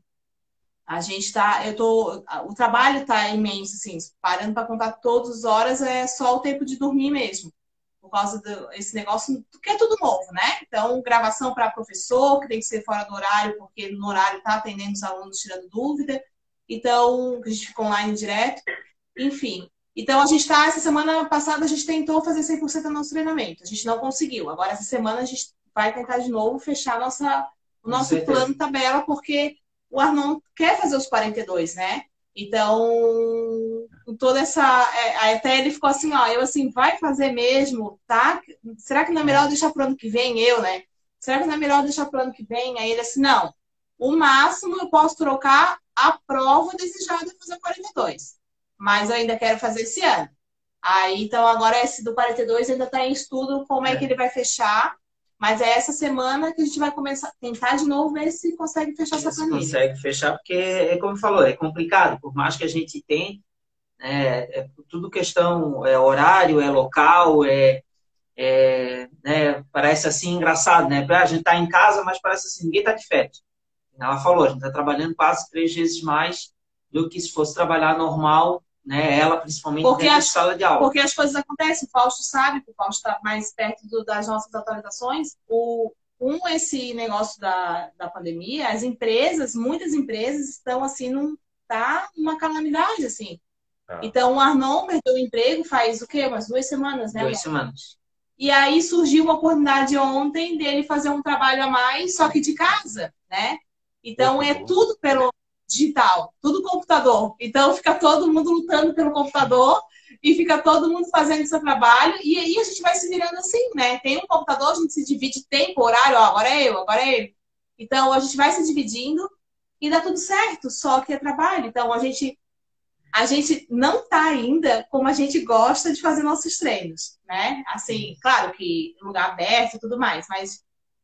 a gente está, eu tô, o trabalho está imenso, assim, parando para contar todas as horas é só o tempo de dormir mesmo, por causa desse negócio que é tudo novo, né? Então, gravação para professor, que tem que ser fora do horário, porque no horário está atendendo os alunos tirando dúvida. Então, a gente ficou online direto. Enfim. Então, a gente está, essa semana passada, a gente tentou fazer 100% do nosso treinamento. A gente não conseguiu. Agora, essa semana, a gente vai tentar de novo fechar nossa, o nosso plano tabela, porque o Arnon quer fazer os 42, né? Então, toda essa. É, até ele ficou assim, ó, eu assim, vai fazer mesmo, tá? Será que não é melhor deixar pro ano que vem, eu, né? Será que não é melhor deixar pro ano que vem? Aí ele assim, não. O máximo eu posso trocar a prova desejada e fazer 42. Mas eu ainda quero fazer esse ano. Aí, então, agora esse do 42 ainda está em estudo como é. é que ele vai fechar. Mas é essa semana que a gente vai começar tentar de novo ver se consegue fechar essa planilha. Consegue fechar, porque é como falou, é complicado. Por mais que a gente tem, é, é tudo questão, é horário, é local, é, é né, parece assim engraçado, né? A gente tá em casa, mas parece assim, ninguém tá de férias. Ela falou, a gente está trabalhando quase três vezes mais do que se fosse trabalhar normal né? Ela, principalmente, porque as, sala de aula. Porque as coisas acontecem, o Fausto sabe, o Fausto está mais perto do, das nossas atualizações. O, com esse negócio da, da pandemia, as empresas, muitas empresas estão assim, num, tá uma calamidade, assim. Ah. Então, o Arnon perdeu o emprego faz o quê? Umas duas semanas, né? Duas semanas. E aí surgiu uma oportunidade ontem dele fazer um trabalho a mais, só que de casa, né? Então, é tudo pelo digital, tudo computador. Então fica todo mundo lutando pelo computador e fica todo mundo fazendo seu trabalho e aí a gente vai se virando assim, né? Tem um computador, a gente se divide tempo, horário, ó, agora é eu, agora é ele. Então a gente vai se dividindo e dá tudo certo, só que é trabalho. Então a gente a gente não está ainda como a gente gosta de fazer nossos treinos, né? Assim, claro que lugar aberto e tudo mais, mas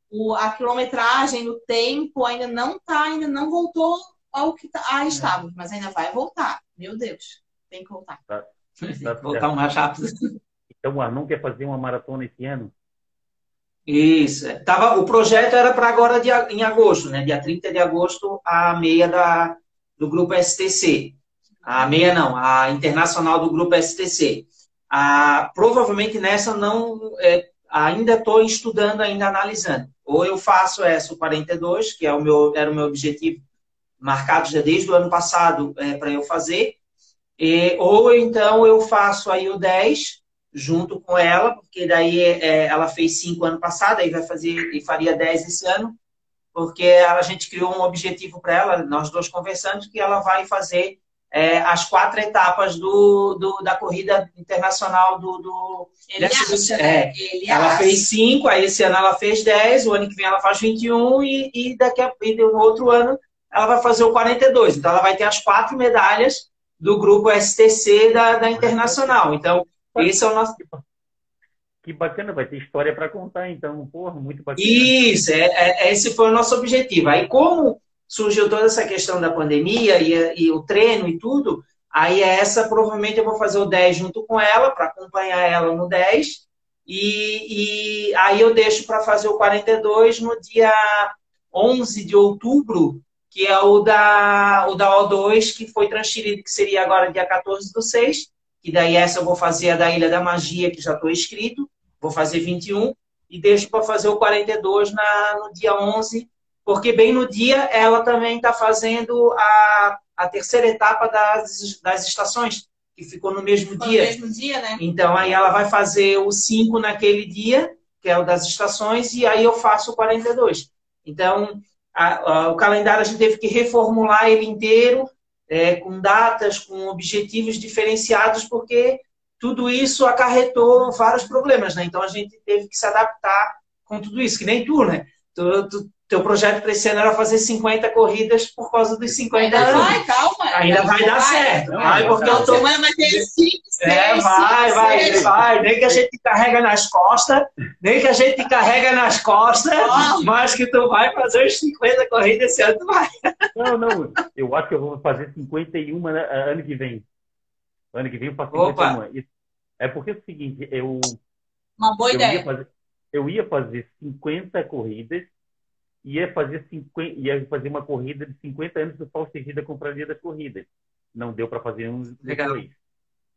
o, a quilometragem, o tempo ainda não está, ainda não voltou ao que tá, ah, estava, mas ainda vai voltar. Meu Deus, tem que voltar. Tá, tá voltar o mais rápido. Então o Arnon quer fazer uma maratona esse ano? Isso. É. Tava, o projeto era para agora de, em agosto, né? Dia 30 de agosto, a meia da, do grupo STC. A meia não, a internacional do grupo STC. A, provavelmente nessa não. É, ainda estou estudando, ainda analisando. Ou eu faço essa, o 42, que é o meu, era o meu objetivo marcados já desde o ano passado é, para eu fazer. E, ou então eu faço aí o 10 junto com ela, porque daí é, ela fez 5 ano passado, aí vai fazer e faria 10 esse ano, porque a gente criou um objetivo para ela, nós dois conversando, que ela vai fazer é, as quatro etapas do, do, da corrida internacional do. do Ele acha, né? é, ela acha. fez cinco, aí esse ano ela fez 10, o ano que vem ela faz 21 e, e daqui a e no outro ano ela vai fazer o 42. Então, ela vai ter as quatro medalhas do grupo STC da, da Internacional. Então, esse é o nosso. Que bacana, vai ter história para contar, então, porra, muito bacana. Isso, é, é, esse foi o nosso objetivo. Aí, como surgiu toda essa questão da pandemia e, e o treino e tudo, aí essa provavelmente eu vou fazer o 10 junto com ela, para acompanhar ela no 10. E, e aí eu deixo para fazer o 42 no dia 11 de outubro, que é o da, o da O2, que foi transferido, que seria agora dia 14 do 6, que daí essa eu vou fazer a da Ilha da Magia, que já estou inscrito, vou fazer 21, e deixo para fazer o 42 na, no dia 11, porque bem no dia ela também está fazendo a, a terceira etapa das, das estações, que ficou no mesmo Foi dia. No mesmo dia, né? Então aí ela vai fazer o 5 naquele dia, que é o das estações, e aí eu faço o 42. Então, a, a, o calendário a gente teve que reformular ele inteiro, é, com datas, com objetivos diferenciados, porque tudo isso acarretou vários problemas, né? Então a gente teve que se adaptar com tudo isso, que nem tu, né? Tu, tu, teu projeto para esse ano era fazer 50 corridas por causa dos 50 Ainda anos. vai, calma. Ainda vai, vai dar certo. Vai, vai porque eu tô... Mas tem 5, É, vai, vai, vai. Nem que a gente carrega nas costas, nem que a gente carrega nas costas, oh. mas que tu vai fazer os 50 corridas esse ano, tu vai. Não, não. Eu acho que eu vou fazer 51 ano que vem. Ano que vem eu faço 51. Opa. É porque é o seguinte, eu... Uma boa eu ideia. Ia fazer, eu ia fazer 50 corridas ia fazer, 50, ia fazer uma corrida de 50 anos do Fausto da Confraria das Corridas. Não deu para fazer um depois.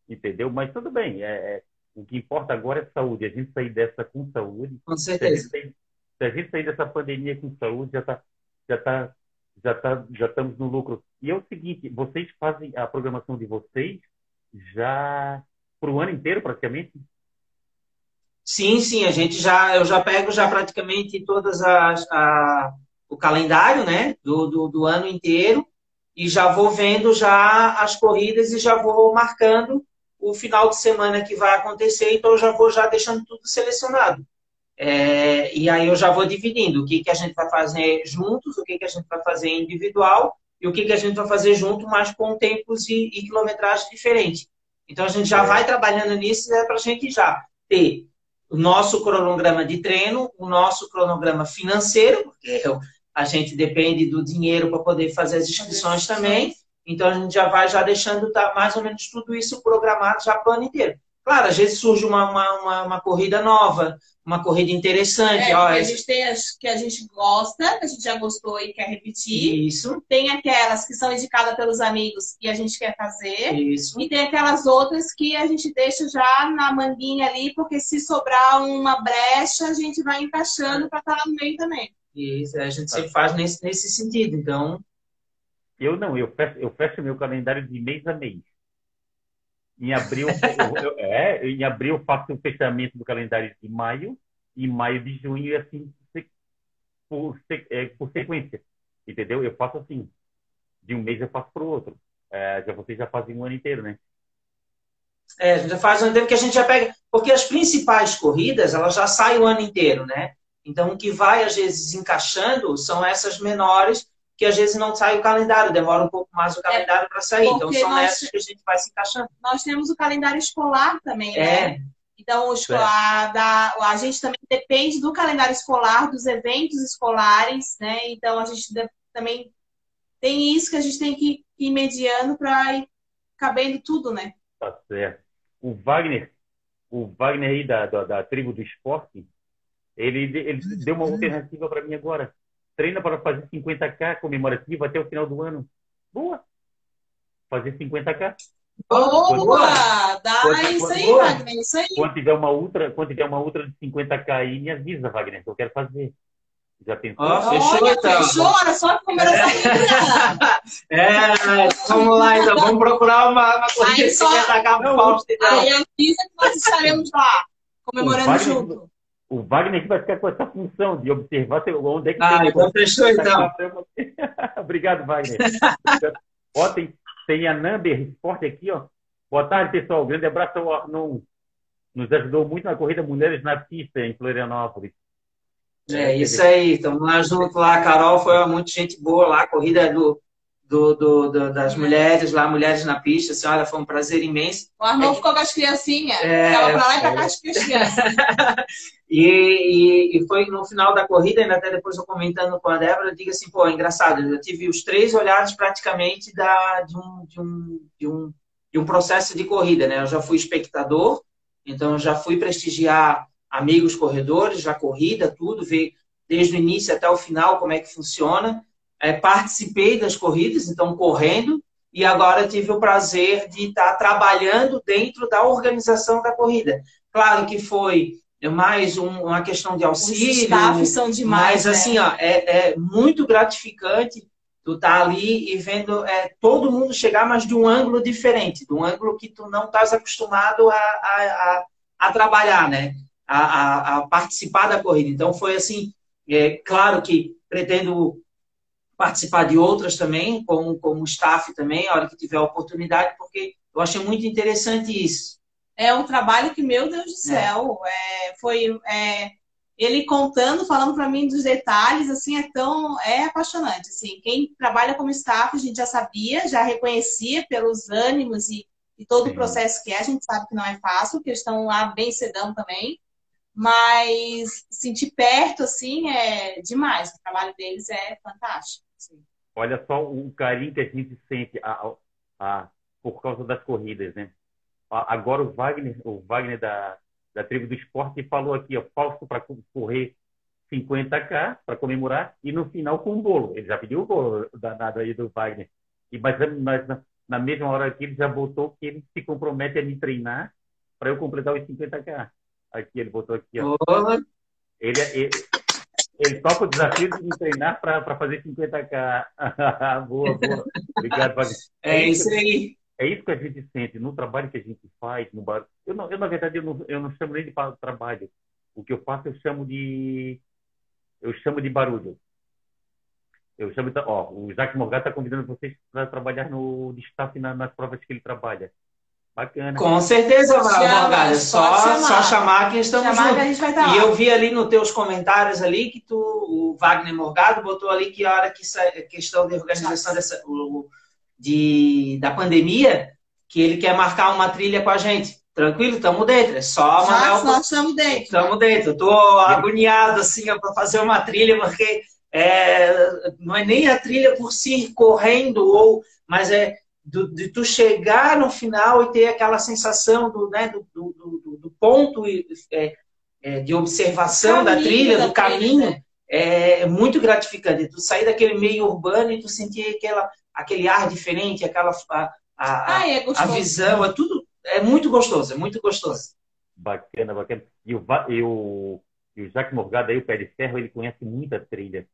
Entendeu? Mas tudo bem. É, é, o que importa agora é saúde. A gente sair dessa com saúde. Com certeza. Se a gente sair, se a gente sair dessa pandemia com saúde, já está já tá já, tá, já estamos no lucro. E é o seguinte, vocês fazem a programação de vocês já para o ano inteiro, praticamente? Sim, sim, a gente já, eu já pego já praticamente todas as, a, o calendário, né, do, do, do ano inteiro e já vou vendo já as corridas e já vou marcando o final de semana que vai acontecer, então eu já vou já deixando tudo selecionado. É, e aí eu já vou dividindo o que, que a gente vai fazer juntos, o que, que a gente vai fazer individual e o que, que a gente vai fazer junto, mas com tempos e, e quilometragem diferentes. Então a gente já é. vai trabalhando nisso né, para a gente já ter o nosso cronograma de treino, o nosso cronograma financeiro, porque a gente depende do dinheiro para poder fazer as inscrições também. Então a gente já vai já deixando tá, mais ou menos tudo isso programado já para o ano inteiro. Claro, às vezes surge uma, uma, uma, uma corrida nova, uma corrida interessante. É, ó, a gente tem as que a gente gosta, que a gente já gostou e quer repetir. Isso. Tem aquelas que são indicadas pelos amigos e a gente quer fazer. Isso. E tem aquelas outras que a gente deixa já na manguinha ali, porque se sobrar uma brecha, a gente vai encaixando para estar tá lá no meio também. Isso, a gente sempre faz nesse, nesse sentido. Então. Eu não, eu fecho, eu fecho meu calendário de mês a mês. Em abril, eu, é, em abril eu faço o fechamento do calendário de maio, e maio de junho, e assim por, é, por sequência. Entendeu? Eu faço assim. De um mês eu faço para o outro. É, já vocês já fazem um ano inteiro, né? É, a gente já faz um ano inteiro que a gente já pega. Porque as principais corridas, elas já saem o ano inteiro, né? Então, o que vai, às vezes, encaixando são essas menores que às vezes não sai o calendário, demora um pouco mais o é, calendário é, para sair. Então são nós, essas que a gente vai se encaixando. Nós temos o calendário escolar também, é. né? Então, o escolar, é. da, a gente também depende do calendário escolar, dos eventos escolares, né? Então, a gente também tem isso que a gente tem que ir mediando para ir cabendo tudo, né? Tá certo. O Wagner, o Wagner aí da, da, da tribo do esporte, ele, ele deu uma alternativa para mim agora treina para fazer 50k comemorativo até o final do ano. Boa! Fazer 50k. Boa! Dá quando, isso aí, boa. Wagner, isso aí. Quando tiver uma ultra, quando tiver uma ultra de 50k aí, me avisa, Wagner, que eu quero fazer. Já pensou? Oh, fechou, Olha, então. Fechou, era só comemoração. é, vamos lá, então. Vamos procurar uma, uma corrida de 50k para o Aí avisa que nós estaremos lá, comemorando Wagner, junto o Wagner vai ficar com essa função de observar onde é que ah, tem. então fechou então. Obrigado, Wagner. ó, tem, tem a Number Sport aqui, ó. Boa tarde, pessoal. Grande abraço ao Arnon. Nos ajudou muito na corrida Mulheres na Pista, em Florianópolis. É, isso aí. Estamos lá junto lá. A Carol foi muito gente boa lá. A corrida do, do, do, do, das mulheres lá, Mulheres na Pista. Assim, olha, foi um prazer imenso. O Arnon é, ficou com as criancinhas. É, Ficava pra lá e pra cá as crianças. E, e, e, foi no final da corrida, ainda até depois eu comentando com a Débora, eu digo assim, pô, é engraçado, eu tive os três olhares praticamente da, de, um, de, um, de, um, de um processo de corrida, né? Eu já fui espectador, então eu já fui prestigiar amigos corredores da corrida, tudo, ver desde o início até o final como é que funciona. É, participei das corridas, então correndo, e agora tive o prazer de estar trabalhando dentro da organização da corrida. Claro que foi mais um, uma questão de auxílio. Os staffs são demais. Mas, assim, ó, é, é muito gratificante tu tá ali e vendo é, todo mundo chegar, mas de um ângulo diferente, de um ângulo que tu não estás acostumado a, a, a, a, trabalhar, né? A, a, a, participar da corrida. Então, foi assim, é, claro que pretendo participar de outras também, como, como staff também, a hora que tiver a oportunidade, porque eu achei muito interessante isso é um trabalho que, meu Deus do céu, é. É, foi é, ele contando, falando para mim dos detalhes, assim, é tão é apaixonante. Assim, quem trabalha como staff, a gente já sabia, já reconhecia pelos ânimos e, e todo Sim. o processo que é, a gente sabe que não é fácil, porque eles estão lá bem cedão também. Mas sentir perto, assim, é demais. O trabalho deles é fantástico. Assim. Olha só o carinho que a gente sente a, a, por causa das corridas, né? agora o Wagner, o Wagner da, da tribo do esporte falou aqui, ó, falso para correr 50k para comemorar e no final com um bolo. Ele já pediu o bolo danado aí do Wagner. E mas, mas na, na, mesma hora aqui ele já botou que ele se compromete a me treinar para eu completar os 50k. Aqui ele botou aqui, ó. Ele, é, ele, ele toca o desafio de treinar para fazer 50k. boa, boa. Obrigado, Wagner. É, é isso aí. É isso que a gente sente no trabalho que a gente faz, no bar. Eu, não, eu na verdade, eu não, eu não chamo nem de trabalho. O que eu faço, eu chamo de. Eu chamo de barulho. Eu chamo ó, o Jacques Morgado está convidando vocês para trabalhar no destaque na, nas provas que ele trabalha. Bacana. Com certeza, Morgado. Só, chamar. só chamar que estamos chamar juntos. Que e eu vi ali nos teus comentários ali que tu, o Wagner Morgado botou ali que a hora que a questão de organização dessa, o, de, da pandemia, que ele quer marcar uma trilha com a gente. Tranquilo, estamos dentro. É só mandar Nós estamos dentro. Estamos dentro. Estou agoniado assim para fazer uma trilha, porque é, não é nem a trilha por si correndo, ou, mas é do, de tu chegar no final e ter aquela sensação do, né, do, do, do ponto é, é, de observação da trilha, da do caminho, né? é muito gratificante. Tu sair daquele meio urbano e tu sentir aquela, aquele ar diferente, aquela a, a, ah, é a visão, é tudo é muito gostoso, é muito gostoso. Bacana, bacana. E o, e o, e o Jacques Morgado aí, o Pé de Ferro, ele conhece muita trilha.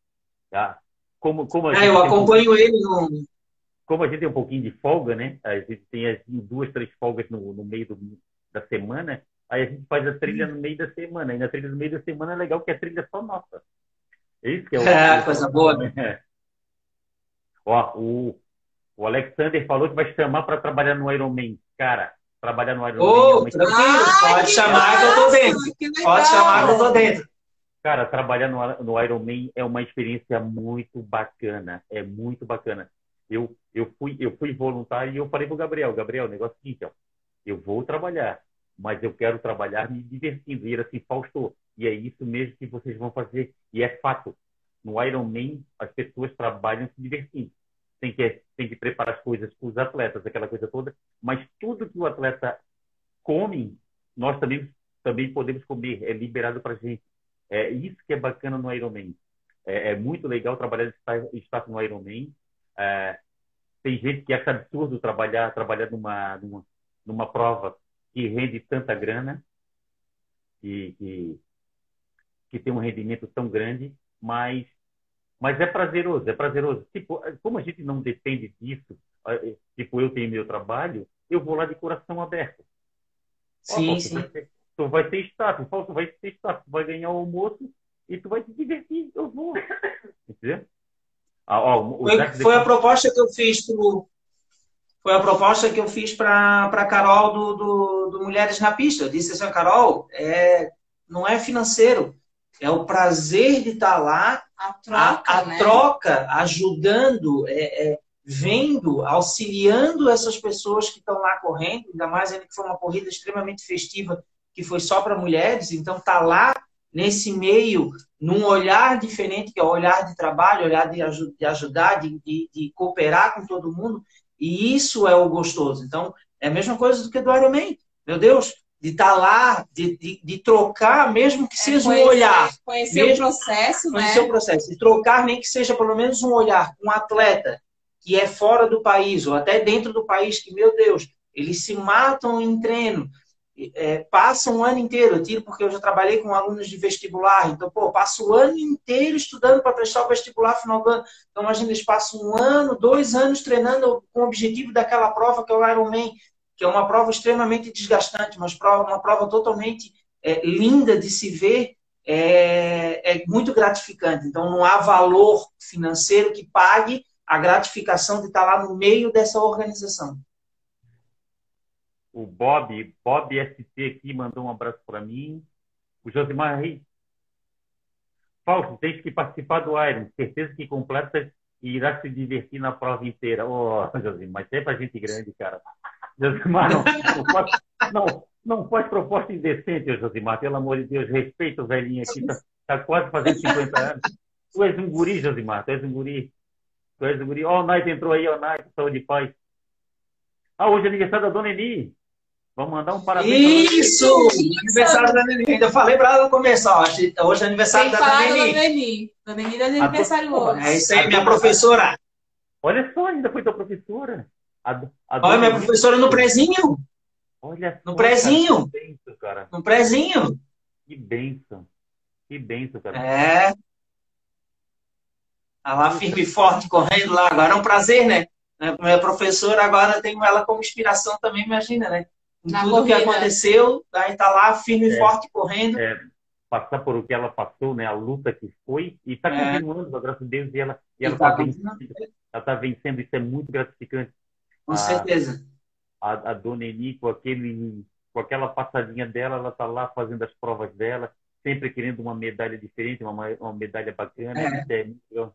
Tá? Como, como ah, eu acompanho um... ele no. Como a gente tem um pouquinho de folga, né? A gente tem assim, duas, três folgas no, no meio do, da semana. Aí a gente faz a trilha no meio da semana. E na trilha no meio da semana é legal que a trilha é só nossa. É isso que é o. É, coisa boa, né? Ó, o, o Alexander falou que vai chamar para trabalhar no Ironman. Cara, trabalhar no Ironman. Oh, é tranquilo, pode chamar que eu tô dentro. Pode chamar que eu tô dentro. Cara, trabalhar no, no Ironman é uma experiência muito bacana. É muito bacana. Eu, eu, fui, eu fui voluntário e eu falei pro Gabriel, Gabriel, o negócio é o seguinte, eu vou trabalhar, mas eu quero trabalhar me divertindo. E ele assim, Fausto, e é isso mesmo que vocês vão fazer. E é fato. No Ironman, as pessoas trabalham se divertindo. Tem que, tem que preparar as coisas para os atletas, aquela coisa toda. Mas tudo que o atleta come, nós também, também podemos comer. É liberado para a gente. É isso que é bacana no Ironman. É, é muito legal trabalhar estar, estar no Ironman. É, tem gente que acha absurdo trabalhar trabalhar numa numa, numa prova que rende tanta grana e que, que tem um rendimento tão grande, mas mas é prazeroso, é prazeroso. Tipo, como a gente não depende disso, tipo eu tenho meu trabalho, eu vou lá de coração aberto. Sim, oh, sim tu vai ter status, tu vai ter status, tu vai ganhar o almoço e tu vai te divertir, eu vou. Entendeu? Ah, ó, foi, foi a proposta que eu fiz pro, foi a proposta que eu fiz para a Carol do, do, do, Mulheres na Pista. Eu disse assim, Carol, é, não é financeiro, é o prazer de estar tá lá, a troca, a, a né? troca ajudando, é, é, vendo, auxiliando essas pessoas que estão lá correndo, ainda mais ainda que foi uma corrida extremamente festiva que foi só para mulheres, então tá lá nesse meio, num olhar diferente, que é o olhar de trabalho, olhar de, de ajudar, de, de, de, cooperar com todo mundo, e isso é o gostoso. Então, é a mesma coisa do que do Ironman. Meu Deus, de estar tá lá, de, de, trocar, mesmo que é seja conhecer, um olhar. Conhecer mesmo, o processo, conhecer né? o processo. De trocar, nem que seja pelo menos um olhar com um atleta que é fora do país, ou até dentro do país, que, meu Deus, eles se matam em treino, é, passa um ano inteiro, eu tiro porque eu já trabalhei com alunos de vestibular, então, pô, passo o ano inteiro estudando para prestar o vestibular final do ano. Então, imagina, eles passam um ano, dois anos treinando com o objetivo daquela prova que é o Ironman, que é uma prova extremamente desgastante, mas prova, uma prova totalmente é, linda de se ver, é, é muito gratificante. Então, não há valor financeiro que pague a gratificação de estar lá no meio dessa organização o Bob, Bob ST aqui mandou um abraço para mim. O Josimar Reis. Fausto, tens que participar do Iron. Certeza que completa e irá se divertir na prova inteira. Ô, oh, Josimar, isso é pra gente grande, cara. Josimar, não, não, faz, não, não faz proposta indecente, Josimar. Pelo amor de Deus, respeita o velhinho aqui. Tá, tá quase fazendo 50 anos. Tu és um guri, Josimar. Tu és um guri. Tu és um guri. Ó, oh, o Night entrou aí, ó, oh, Night, saúde e paz. Ah, hoje é aniversário da Dona Eni. Vamos mandar um parabéns. Isso! Aniversário da Neni. Ainda falei para ela começar. Hoje é aniversário da Neni. Dona Neni. Dona Neni é aniversário hoje. É isso aí, minha professora. Olha só, ainda foi tua professora. A, a Olha, minha professora no prezinho. Olha No prezinho. Que benção, cara. No prezinho. Que benção. Que benção, cara. É. Tá lá firme e forte, correndo lá. Agora é um prazer, né? Minha professora agora tenho ela como inspiração também, imagina, né? Na tudo corrida. que aconteceu, aí tá lá firme e é, forte, correndo. É, passar por o que ela passou, né? A luta que foi, e está é. continuando, graças a Deus, e ela e ela está vencendo, ela tá vencendo, isso é muito gratificante. Com a, certeza. A, a dona Eni, com, aquele, com aquela passadinha dela, ela está lá fazendo as provas dela, sempre querendo uma medalha diferente, uma, uma medalha bacana. É. Isso é muito,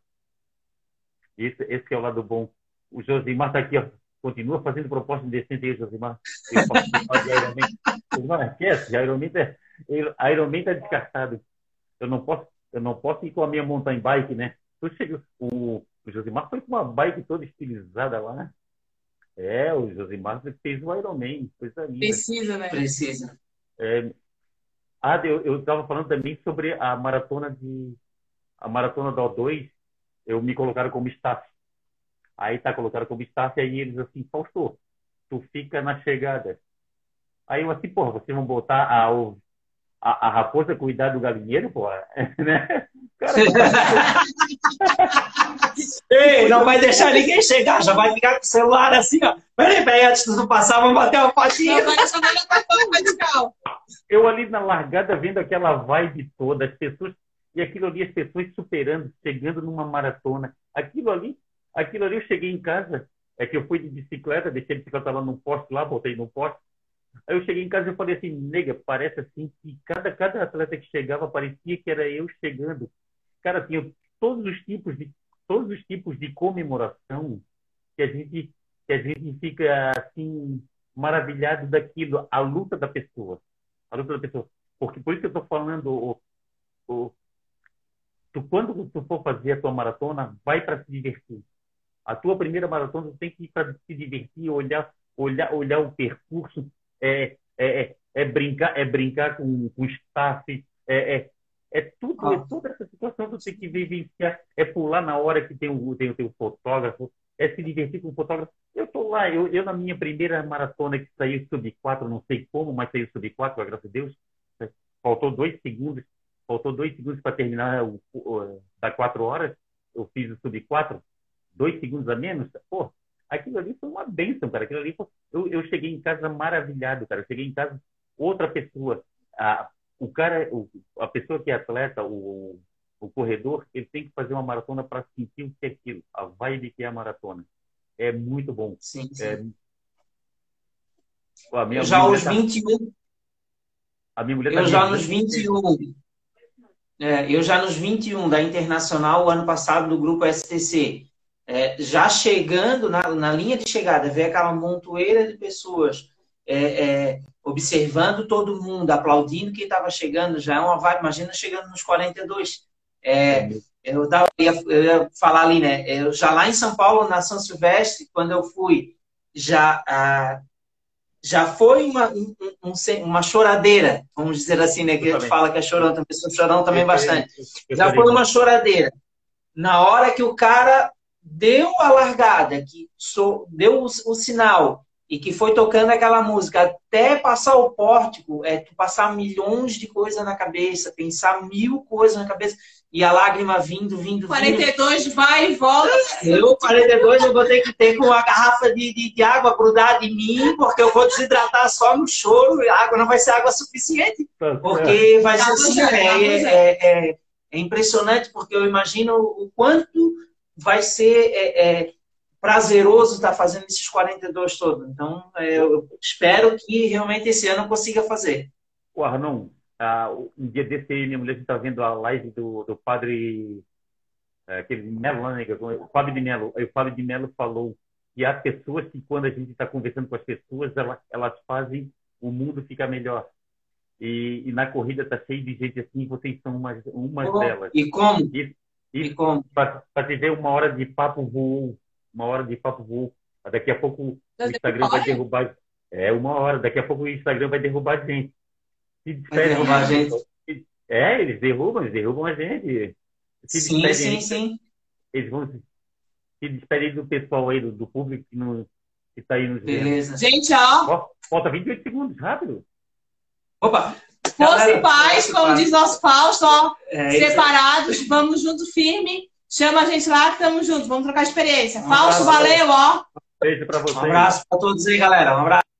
esse, esse é o lado bom. O Josimar está aqui, ó, continua fazendo proposta indecente aí, Josimar. Eu posso de Ironman. Não esquece, Ironman é, Ironman está descartado. Eu não posso, eu não posso ir com a minha mountain bike, né? o, o Josimar foi com uma bike toda estilizada lá. É, o Josimar fez o Ironman, coisa linda. Precisa, né? Precisa. É, ah, eu estava falando também sobre a maratona de a maratona da O2, eu me colocaram como staff. Aí tá colocado como staff, aí eles assim, Fausto, tu fica na chegada. Aí eu assim, porra, vocês vão botar a, a, a raposa cuidar do galinheiro, porra, né? Cara, Ei, não vai deixar ninguém chegar, já vai ficar com o celular assim, ó. Peraí, peraí, antes de tu passar, vamos bater uma fotinha. Eu ali na largada, vendo aquela vibe toda, as pessoas, e aquilo ali, as pessoas superando, chegando numa maratona. Aquilo ali, aquilo ali, eu cheguei em casa, é que eu fui de bicicleta, deixei a bicicleta lá no poste, lá, botei no poste. Aí eu cheguei em casa e falei assim, nega, parece assim que cada, cada atleta que chegava parecia que era eu chegando. Cara, tinha todos os tipos de todos os tipos de comemoração que a gente que a gente fica assim maravilhado daquilo, a luta da pessoa, a luta da pessoa. Porque por isso que eu estou falando, o, o, tu quando tu for fazer a tua maratona, vai para se divertir. A tua primeira maratona tu tem que ir para se divertir, olhar, olhar, olhar o percurso, é, é, é, é brincar, é brincar com, com o staff, é, é, é tudo, ah. é toda essa situação que você tem que vivenciar. É pular na hora que tem o, tem, tem o fotógrafo, é se divertir com o fotógrafo. Eu estou lá, eu, eu na minha primeira maratona que saiu sub 4, não sei como, mas saiu sub 4, graças a Deus. Faltou dois segundos, faltou dois segundos para terminar o, o, da quatro horas. Eu fiz o sub 4, dois segundos a menos. Pô, aquilo ali foi uma bênção, cara. Aquilo ali foi... eu, eu cheguei em casa maravilhado, cara. Eu cheguei em casa outra pessoa. Ah, o cara, o, a pessoa que é atleta, o, o corredor, ele tem que fazer uma maratona para sentir o que é aquilo, a vibe que é a maratona. É muito bom. Sim, sim. É... A minha eu já aos tá... 21. A minha mulher eu tá já nos 21. É, eu já nos 21 da Internacional, o ano passado, do grupo STC. É, já chegando na, na linha de chegada, ver aquela montoeira de pessoas é, é, observando todo mundo, aplaudindo quem estava chegando, já é uma vibe, imagina chegando nos 42. É, eu, tava, eu, ia, eu ia falar ali, né? Eu, já lá em São Paulo, na São Silvestre, quando eu fui, já, ah, já foi uma, um, um, uma choradeira, vamos dizer assim, né? Que a gente fala que é chorão, também sou chorão também bastante. Já foi uma choradeira. Na hora que o cara deu a largada, que so, deu o, o sinal e que foi tocando aquela música até passar o pórtico, é tu passar milhões de coisas na cabeça, pensar mil coisas na cabeça e a lágrima vindo, vindo, 42 vindo. vai e volta. Eu, 42, eu vou ter que ter com uma garrafa de, de, de, água grudada em mim, porque eu vou desidratar só no choro, a água não vai ser água suficiente, tá porque vai ser assim, é, é, é, é, impressionante, porque eu imagino o quanto vai ser é, é prazeroso estar fazendo esses 42 todos. Então, é, eu espero que realmente esse ano eu consiga fazer. O Arnon, uh, um dia desse aí, minha mulher está vendo a live do, do padre é, aquele Melo, né, o Fábio de Melo. Aí o Fábio de Melo falou que há pessoas que, quando a gente está conversando com as pessoas, elas, elas fazem o mundo ficar melhor. E, e na corrida está cheio de gente assim, vocês são umas, umas oh, delas. E como? E? Para te ver uma hora de papo voou uma hora de papo voo. Daqui a pouco o Instagram vai derrubar. É, uma hora. Daqui a pouco o Instagram vai derrubar a gente. Se vai derrubar a gente. É, eles derrubam, eles derrubam a gente. Se sim, sim, sim. Eles vão se despedir do pessoal aí, do, do público que, no, que tá aí nos Beleza. Gente, ó. Falta 28 segundos, rápido. Opa! Força e paz, como diz nosso Fausto, ó. É, separados, vamos junto firme Chama a gente lá, tamo junto, vamos trocar experiência. Um Fausto, valeu, ó. Beijo para vocês. Um abraço para todos aí, galera. Um abraço.